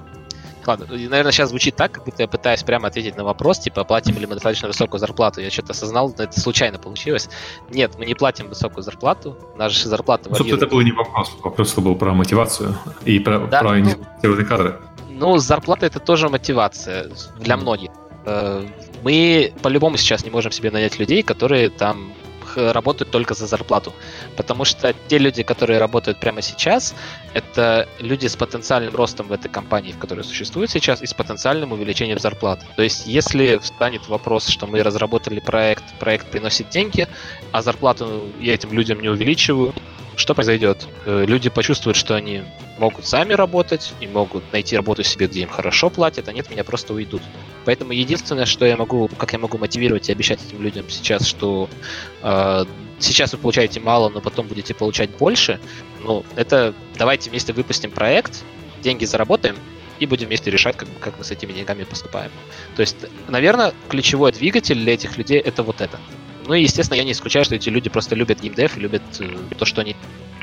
Ладно, наверное, сейчас звучит так, как будто я пытаюсь прямо ответить на вопрос, типа, платим ли мы достаточно высокую зарплату. Я что-то осознал, но это случайно получилось. Нет, мы не платим высокую зарплату. Наша зарплата варьирует. Собственно, это был не вопрос. Вопрос был про мотивацию и про, да, про ну, кадры. Ну, зарплата это тоже мотивация для многих. Э, мы по-любому сейчас не можем себе нанять людей, которые там работают только за зарплату. Потому что те люди, которые работают прямо сейчас, это люди с потенциальным ростом в этой компании, в которой существует сейчас, и с потенциальным увеличением зарплат. То есть, если встанет вопрос, что мы разработали проект, проект приносит деньги, а зарплату я этим людям не увеличиваю, что произойдет? Э, люди почувствуют, что они могут сами работать и могут найти работу себе, где им хорошо платят, а нет, меня просто уйдут. Поэтому единственное, что я могу, как я могу мотивировать и обещать этим людям сейчас, что э, сейчас вы получаете мало, но потом будете получать больше, ну, это давайте вместе выпустим проект, деньги заработаем, и будем вместе решать, как, как мы с этими деньгами поступаем. То есть, наверное, ключевой двигатель для этих людей это вот это. Ну и, естественно, я не исключаю, что эти люди просто любят геймдев и любят э, то, что они...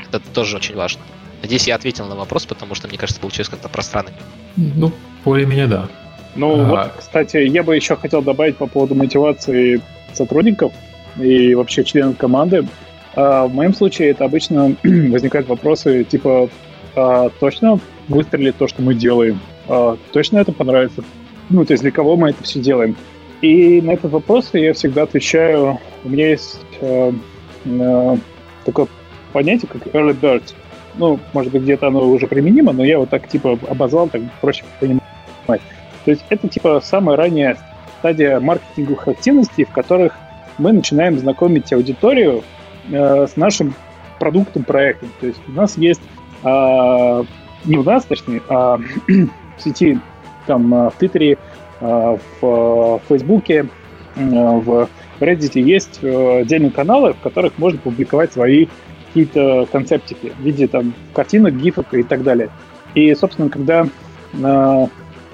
Это тоже очень важно. Надеюсь, я ответил на вопрос, потому что, мне кажется, получилось как-то пространно. Ну, более меня да. Ну, а... вот, кстати, я бы еще хотел добавить по поводу мотивации сотрудников и вообще членов команды. А, в моем случае это обычно возникают вопросы типа а, точно выстрелит то, что мы делаем? А, точно это понравится? Ну, то есть для кого мы это все делаем? И на этот вопрос я всегда отвечаю, у меня есть э, э, такое понятие, как early bird. Ну, может быть, где-то оно уже применимо, но я вот так типа обозвал, так проще понимать. То есть это типа самая ранняя стадия маркетинговых активностей, в которых мы начинаем знакомить аудиторию э, с нашим продуктом, проектом. То есть у нас есть, э, не у нас, точнее, а в сети, там, э, в Твиттере, в Фейсбуке, в Reddit есть отдельные каналы, в которых можно публиковать свои какие-то концептики в виде там картинок, гифок и так далее. И, собственно, когда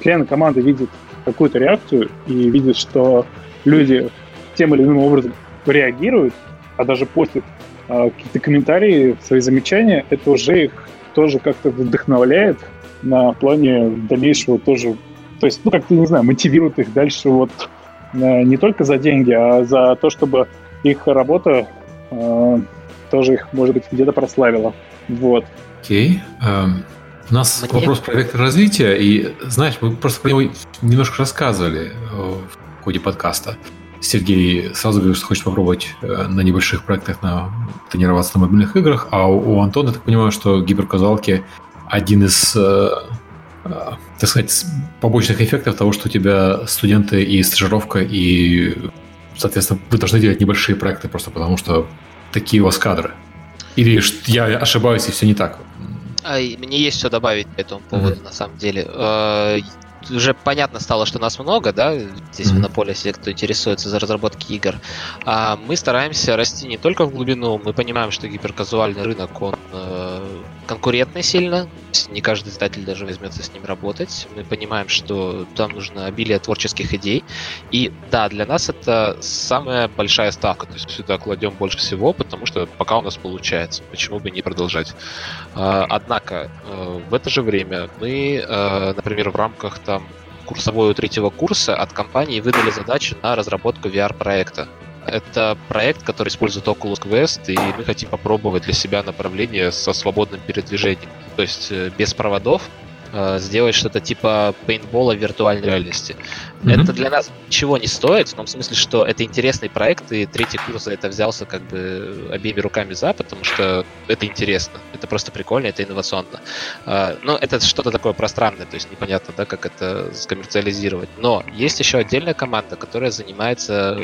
члены команды видят какую-то реакцию и видят, что люди тем или иным образом реагируют, а даже постят э, какие-то комментарии, свои замечания, это уже их тоже как-то вдохновляет на плане дальнейшего тоже, то есть, ну, как-то, не знаю, мотивирует их дальше вот э, не только за деньги, а за то, чтобы их работа э, тоже их, может быть, где-то прославила. Вот. Окей. Okay. Um, у нас Мне... вопрос про вектор развития, и, знаешь, мы просто про него немножко рассказывали э, в ходе подкаста. Сергей сразу говорил, что хочет попробовать э, на небольших проектах на тренироваться на мобильных играх, а у, Антона, я так понимаю, что гиперказалки один из, так сказать, побочных эффектов того, что у тебя студенты и стажировка, и, соответственно, вы должны делать небольшие проекты просто потому, что такие у вас кадры. Или я ошибаюсь, и все не так? А, мне есть что добавить по этому поводу, mm-hmm. на самом деле. Э, уже понятно стало, что нас много, да, здесь mm-hmm. в Иннополисе, кто интересуется за разработки игр. А мы стараемся расти не только в глубину, мы понимаем, что гиперказуальный рынок, он э, конкурентный сильно, не каждый издатель даже возьмется с ним работать. Мы понимаем, что там нужно обилие творческих идей. И да, для нас это самая большая ставка, то есть сюда кладем больше всего, потому что пока у нас получается, почему бы не продолжать. А, однако, э, в это же время мы, э, например, в рамках там курсовой третьего курса от компании выдали задачу на разработку VR-проекта. Это проект, который использует Oculus Quest, и мы хотим попробовать для себя направление со свободным передвижением. То есть э, без проводов, э, сделать что-то типа пейнтбола в виртуальной реальности. Mm-hmm. Это для нас ничего не стоит, в том смысле, что это интересный проект, и третий курс за это взялся как бы обеими руками за, потому что это интересно, это просто прикольно, это инновационно. Э, но это что-то такое пространное, то есть непонятно, да, как это скоммерциализировать. Но есть еще отдельная команда, которая занимается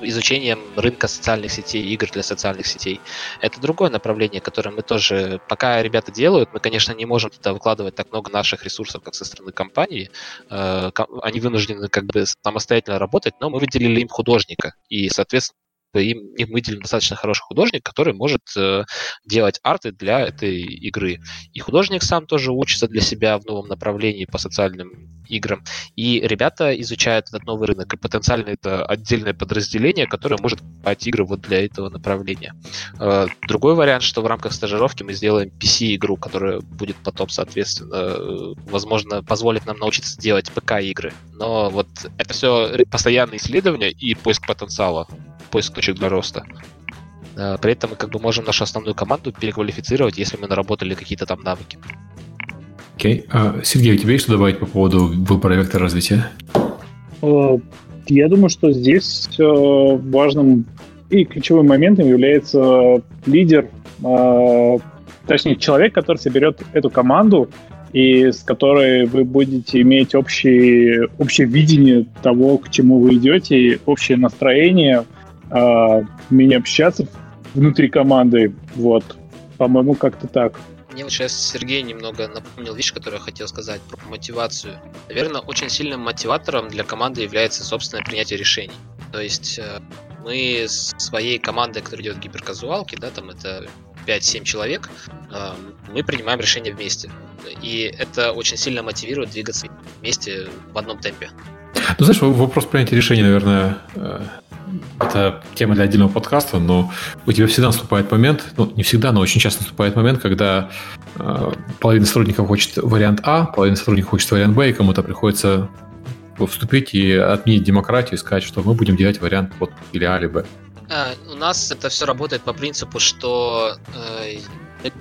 изучением рынка социальных сетей, игр для социальных сетей. Это другое направление, которое мы тоже, пока ребята делают, мы, конечно, не можем туда выкладывать так много наших ресурсов, как со стороны компании. Э, они вынуждены как бы самостоятельно работать, но мы выделили им художника. И, соответственно, им, им выделен достаточно хороший художник, который может э, делать арты для этой игры. И художник сам тоже учится для себя в новом направлении по социальным играм. И ребята изучают этот новый рынок, и потенциально это отдельное подразделение, которое может покупать игры вот для этого направления. Э, другой вариант, что в рамках стажировки мы сделаем PC-игру, которая будет потом, соответственно, э, возможно, позволит нам научиться делать ПК-игры. Но вот это все постоянные исследования и поиск потенциала, поиск точек для роста. Э, при этом мы как бы можем нашу основную команду переквалифицировать, если мы наработали какие-то там навыки. Окей. Okay. А, Сергей, у тебя есть что добавить по поводу выбора вектора развития? Э, я думаю, что здесь э, важным и ключевым моментом является лидер, точнее, человек, который соберет эту команду и с которой вы будете иметь общее, общее видение того, к чему вы идете, общее настроение, умение общаться внутри команды. Вот, по-моему, как-то так. Мне вот сейчас Сергей немного напомнил вещь, которую я хотел сказать про мотивацию. Наверное, очень сильным мотиватором для команды является собственное принятие решений. То есть э, мы с своей командой, которая идет гиперказуалки, да, там это 5-7 человек, э, мы принимаем решения вместе. И это очень сильно мотивирует двигаться вместе в одном темпе. Ну, знаешь, вопрос принятия решений, наверное, э, это тема для отдельного подкаста, но у тебя всегда наступает момент, ну, не всегда, но очень часто наступает момент, когда э, половина сотрудников хочет вариант А, половина сотрудников хочет вариант Б, и кому-то приходится вступить и отменить демократию и сказать, что мы будем делать вариант вот или А, или Б. А, у нас это все работает по принципу, что э,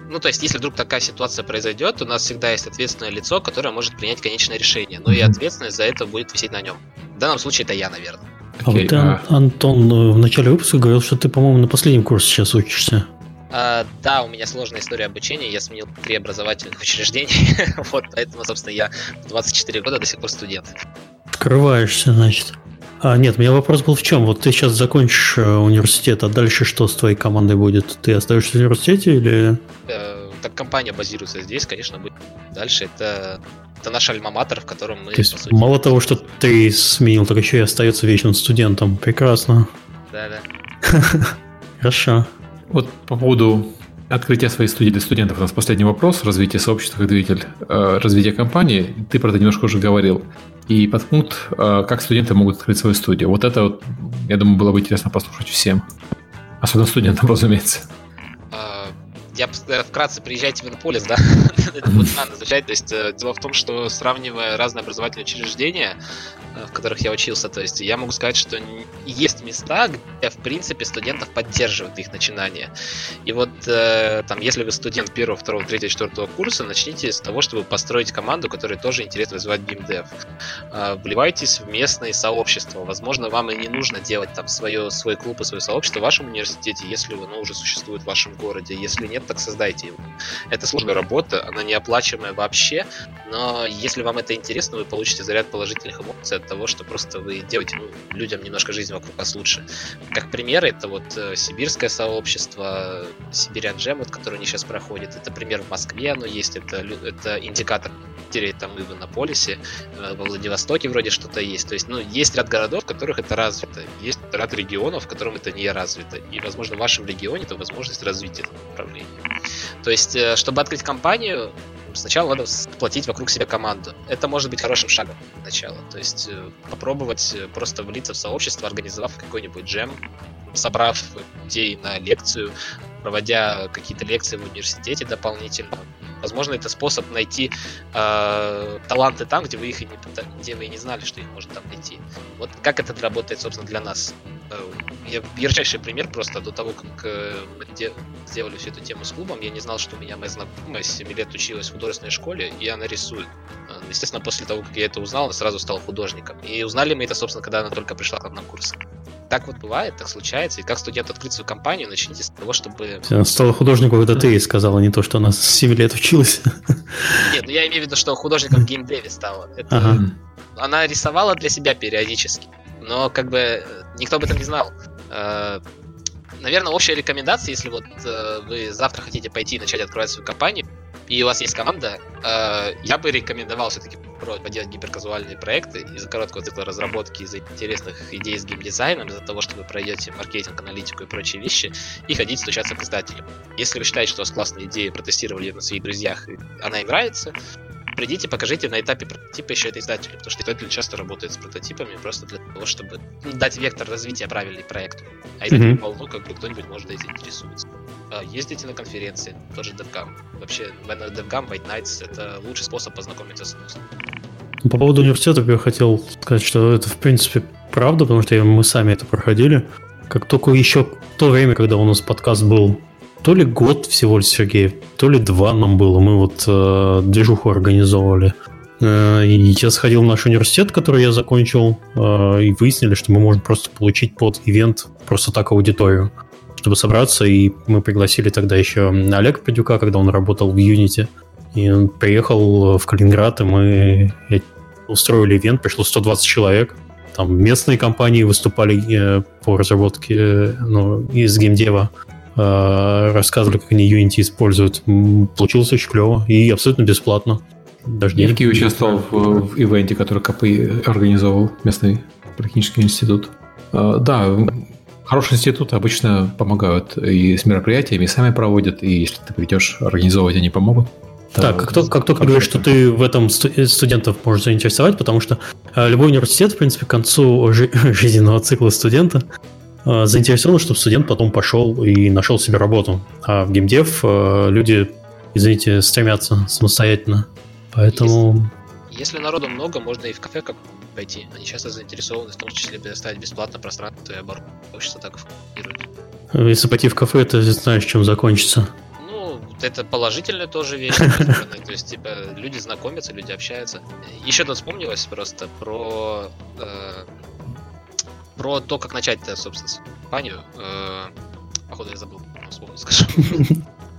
ну, то есть, если вдруг такая ситуация произойдет, у нас всегда есть ответственное лицо, которое может принять конечное решение. Но и ответственность за это будет висеть на нем. В данном случае это я, наверное. А вот ты, а... Антон, э, в начале выпуска говорил, что ты, по-моему, на последнем курсе сейчас учишься. А, да, у меня сложная история обучения, я сменил три образовательных учреждения, вот, поэтому, собственно, я в 24 года до сих пор студент. Скрываешься, значит. А, нет, у меня вопрос был в чем? Вот ты сейчас закончишь э, университет, а дальше что с твоей командой будет? Ты остаешься в университете или... Так компания базируется здесь, конечно, будет. Дальше это это наш альма-матер, в котором мы... То есть, сути, мало того, что ты сменил, так еще и остается вечным студентом. Прекрасно. Да-да. Хорошо. Вот по поводу открытия своей студии для студентов у нас последний вопрос. Развитие сообщества как двигатель э, развития компании. Ты про это немножко уже говорил. И подпункт, э, как студенты могут открыть свою студию. Вот это, вот, я думаю, было бы интересно послушать всем. Особенно студентам, разумеется я вкратце приезжайте в Иннополис, да, это будет странно изучать. То есть э, дело в том, что сравнивая разные образовательные учреждения, э, в которых я учился, то есть я могу сказать, что есть места, где, в принципе, студентов поддерживают их начинания. И вот э, там, если вы студент первого, второго, третьего, четвертого курса, начните с того, чтобы построить команду, которая тоже интересно развивать BIMDev. Вливайтесь в местные сообщества. Возможно, вам и не нужно делать там свое, свой клуб и свое сообщество в вашем университете, если оно уже существует в вашем городе. Если нет, так создайте его. Это сложная работа, она неоплачиваемая вообще, но если вам это интересно, вы получите заряд положительных эмоций от того, что просто вы делаете ну, людям немножко жизнь вокруг вас лучше. Как пример, это вот э, сибирское сообщество, Сибирян Джем, вот, который они сейчас проходят. Это пример в Москве, оно есть, это, это индикатор там и в Иннополисе, э, во Владивостоке вроде что-то есть. То есть, ну, есть ряд городов, в которых это развито. Есть ряд регионов, в котором это не развито. И, возможно, в вашем регионе это возможность развития этого направления. То есть, э, чтобы открыть компанию, сначала надо платить вокруг себя команду. Это может быть хорошим шагом начала. То есть э, попробовать э, просто влиться в сообщество, организовав какой-нибудь джем, собрав людей на лекцию, проводя какие-то лекции в университете дополнительно. Возможно, это способ найти э, таланты там, где вы их и не, где вы и не знали, что их можно там найти. Вот как это работает, собственно, для нас. Э, я, ярчайший пример просто до того, как э, мы де, сделали всю эту тему с клубом, я не знал, что у меня моя знакомая 7 лет училась в художественной школе, и она рисует. Э, естественно, после того, как я это узнал, она сразу стала художником. И узнали мы это, собственно, когда она только пришла к нам на курсы так вот бывает, так случается. И как студент открыть свою компанию, начните с того, чтобы... Она стала художником, это ты ей сказала, не то, что она с 7 лет училась. Нет, ну я имею в виду, что художником в геймдеве стала. Это... Ага. Она рисовала для себя периодически, но как бы никто об этом не знал. Э, наверное, общая рекомендация, если вот э, вы завтра хотите пойти и начать открывать свою компанию, и у вас есть команда, э, я бы рекомендовал все-таки поделать гиперказуальные проекты из-за короткого цикла разработки, из-за интересных идей с геймдизайном, из-за того, что вы пройдете маркетинг, аналитику и прочие вещи, и ходить стучаться к издателям. Если вы считаете, что у вас классная идея, протестировали ее на своих друзьях, и она им нравится, придите, покажите на этапе прототипа еще это издателю, потому что издатель часто работает с прототипами просто для того, чтобы дать вектор развития правильный проекту. А издатель mm-hmm. полно, как бы кто-нибудь может этим интересуется. А, ездите на конференции, тот же DevGam. Вообще, DevGam, White Nights — это лучший способ познакомиться с индустрией. По поводу университета я хотел сказать, что это, в принципе, правда, потому что мы сами это проходили. Как только еще то время, когда у нас подкаст был то ли год всего лишь, Сергей, то ли два нам было. Мы вот э, движуху организовывали. Э, и я сходил в наш университет, который я закончил, э, и выяснили, что мы можем просто получить под ивент просто так аудиторию, чтобы собраться. И мы пригласили тогда еще Олега Падюка, когда он работал в Unity. И он приехал в Калининград, и мы устроили ивент, пришло 120 человек. Там местные компании выступали э, по разработке э, ну, из геймдева. Э, рассказывали, как они Unity используют. Получилось очень клево и абсолютно бесплатно. Даже Киеве участвовал в, в ивенте, который КПИ организовал, местный политехнический институт. Э, да, хорошие институты обычно помогают и с мероприятиями, и сами проводят, и если ты придешь организовывать, они помогут. Так, как, только, как только говоришь, что ты в этом студентов можешь заинтересовать, потому что э, любой университет, в принципе, к концу жизненного цикла студента Э, заинтересованы, чтобы студент потом пошел и нашел себе работу. А в геймдев э, люди, извините, стремятся самостоятельно. Поэтому... Если, если народу много, можно и в кафе как пойти. Они часто заинтересованы в том числе предоставить бесплатно пространство и оборот. Общество так функционирует. Если пойти в кафе, ты знаешь, чем закончится. Ну, это положительная тоже вещь. То есть, типа, люди знакомятся, люди общаются. Еще тут вспомнилось просто про э, про то, как начать, собственно, компанию. Э, походу, я забыл, вспомнил, скажу.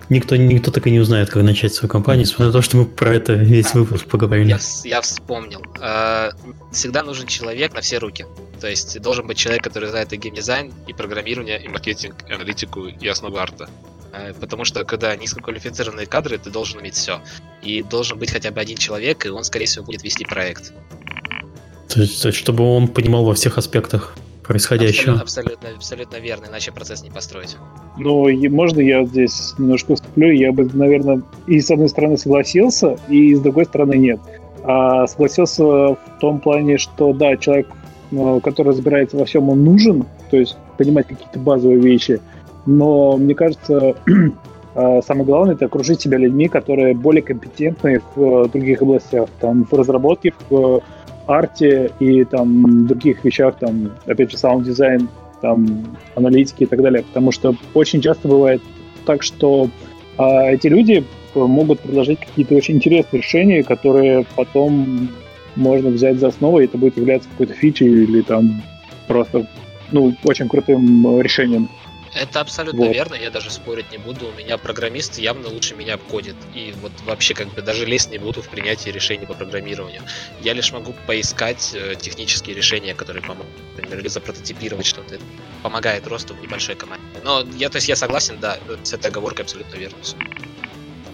Никто, никто так и не узнает, как начать свою компанию, несмотря на то, что мы про это весь выпуск поговорили. Я, я вспомнил. Э, всегда нужен человек на все руки. То есть должен быть человек, который знает и геймдизайн, и программирование, и маркетинг, и аналитику, и основу арта. Э, потому что когда низкоквалифицированные кадры, ты должен уметь все. И должен быть хотя бы один человек, и он, скорее всего, будет вести проект. То есть, чтобы он понимал во всех аспектах происходящего. Абсолютно, абсолютно, абсолютно верно, иначе процесс не построить. Ну, и можно я здесь немножко вступлю? Я бы, наверное, и с одной стороны согласился, и с другой стороны нет. А согласился в том плане, что да, человек, э, который разбирается во всем, он нужен, то есть понимать какие-то базовые вещи, но мне кажется, э, самое главное это окружить себя людьми, которые более компетентны в других областях, там в разработке, в арте и там других вещах, там, опять же, саунд-дизайн, там, аналитики и так далее. Потому что очень часто бывает так, что а, эти люди могут предложить какие-то очень интересные решения, которые потом можно взять за основу, и это будет являться какой-то фичей или там просто ну, очень крутым решением. Это абсолютно вот. верно, я даже спорить не буду. У меня программист явно лучше меня обходит. И вот вообще как бы даже лезть не буду в принятии решений по программированию. Я лишь могу поискать э, технические решения, которые помогут. Например, или запрототипировать что-то. Помогает росту в небольшой команде. Но я, то есть я согласен, да, с этой оговоркой абсолютно верно.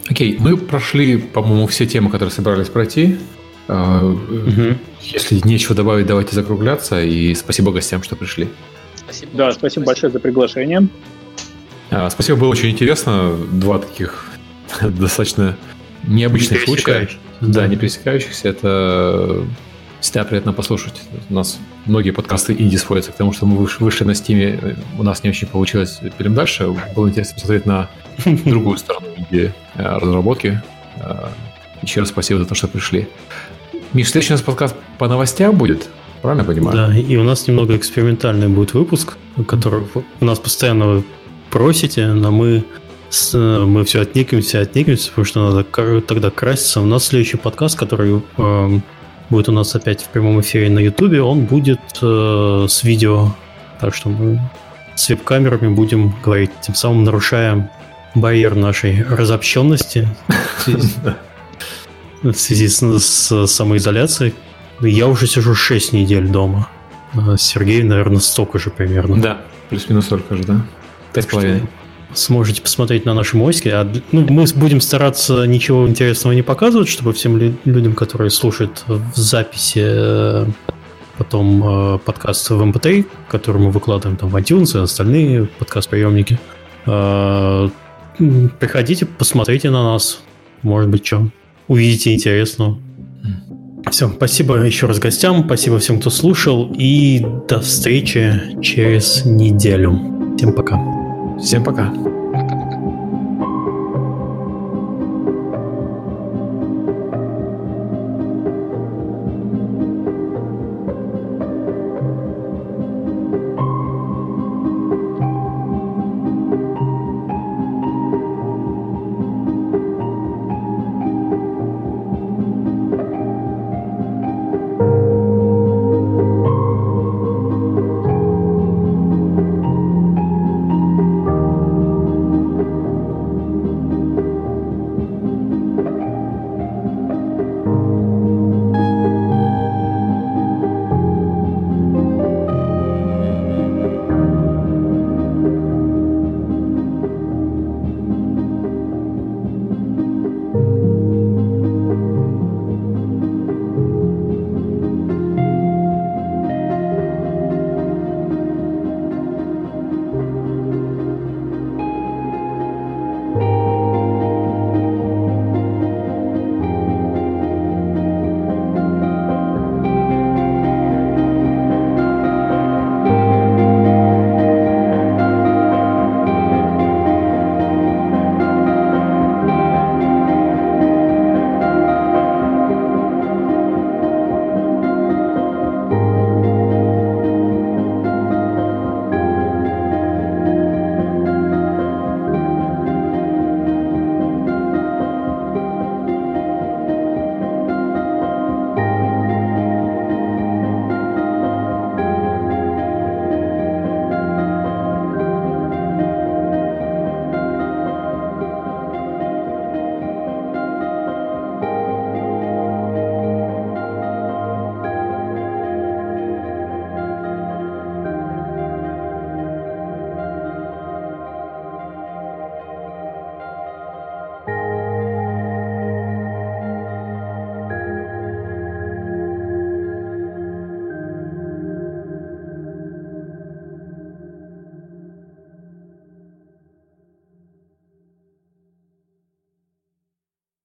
Окей, okay, мы прошли, по-моему, все темы, которые собирались пройти. Угу. Если нечего добавить, давайте закругляться. И спасибо гостям, что пришли. Спасибо. Да, спасибо, спасибо большое за приглашение. А, спасибо, было очень интересно. Два таких достаточно необычных случая. Да, не пересекающихся. Это всегда приятно послушать. У нас многие подкасты инди сводятся к тому, что мы вышли на стиме, у нас не очень получилось перейдем дальше. Было интересно посмотреть на другую сторону инди э, разработки. Э, еще раз спасибо за то, что пришли. Миш, следующий у нас подкаст по новостям будет. Правильно понимаю? Да, и у нас немного экспериментальный будет выпуск, который у нас постоянно просите, но мы мы все отникаемся, отникаемся, потому что надо тогда краситься. У нас следующий подкаст, который э, будет у нас опять в прямом эфире на Ютубе, он будет э, с видео. Так что мы с веб-камерами будем говорить, тем самым нарушая барьер нашей разобщенности в связи с, с самоизоляцией, я уже сижу 6 недель дома. А Сергей, наверное, столько же примерно. Да, плюс-минус столько же, да? Пять с половиной. сможете посмотреть на наши моськи. А, ну, мы будем стараться ничего интересного не показывать, чтобы всем людям, которые слушают в записи э, потом э, подкаст в MP3, эм который мы выкладываем там в iTunes и остальные подкаст-приемники. Э, приходите, посмотрите на нас. Может быть, что увидите интересного. Все, спасибо еще раз гостям, спасибо всем, кто слушал, и до встречи через неделю. Всем пока. Всем пока.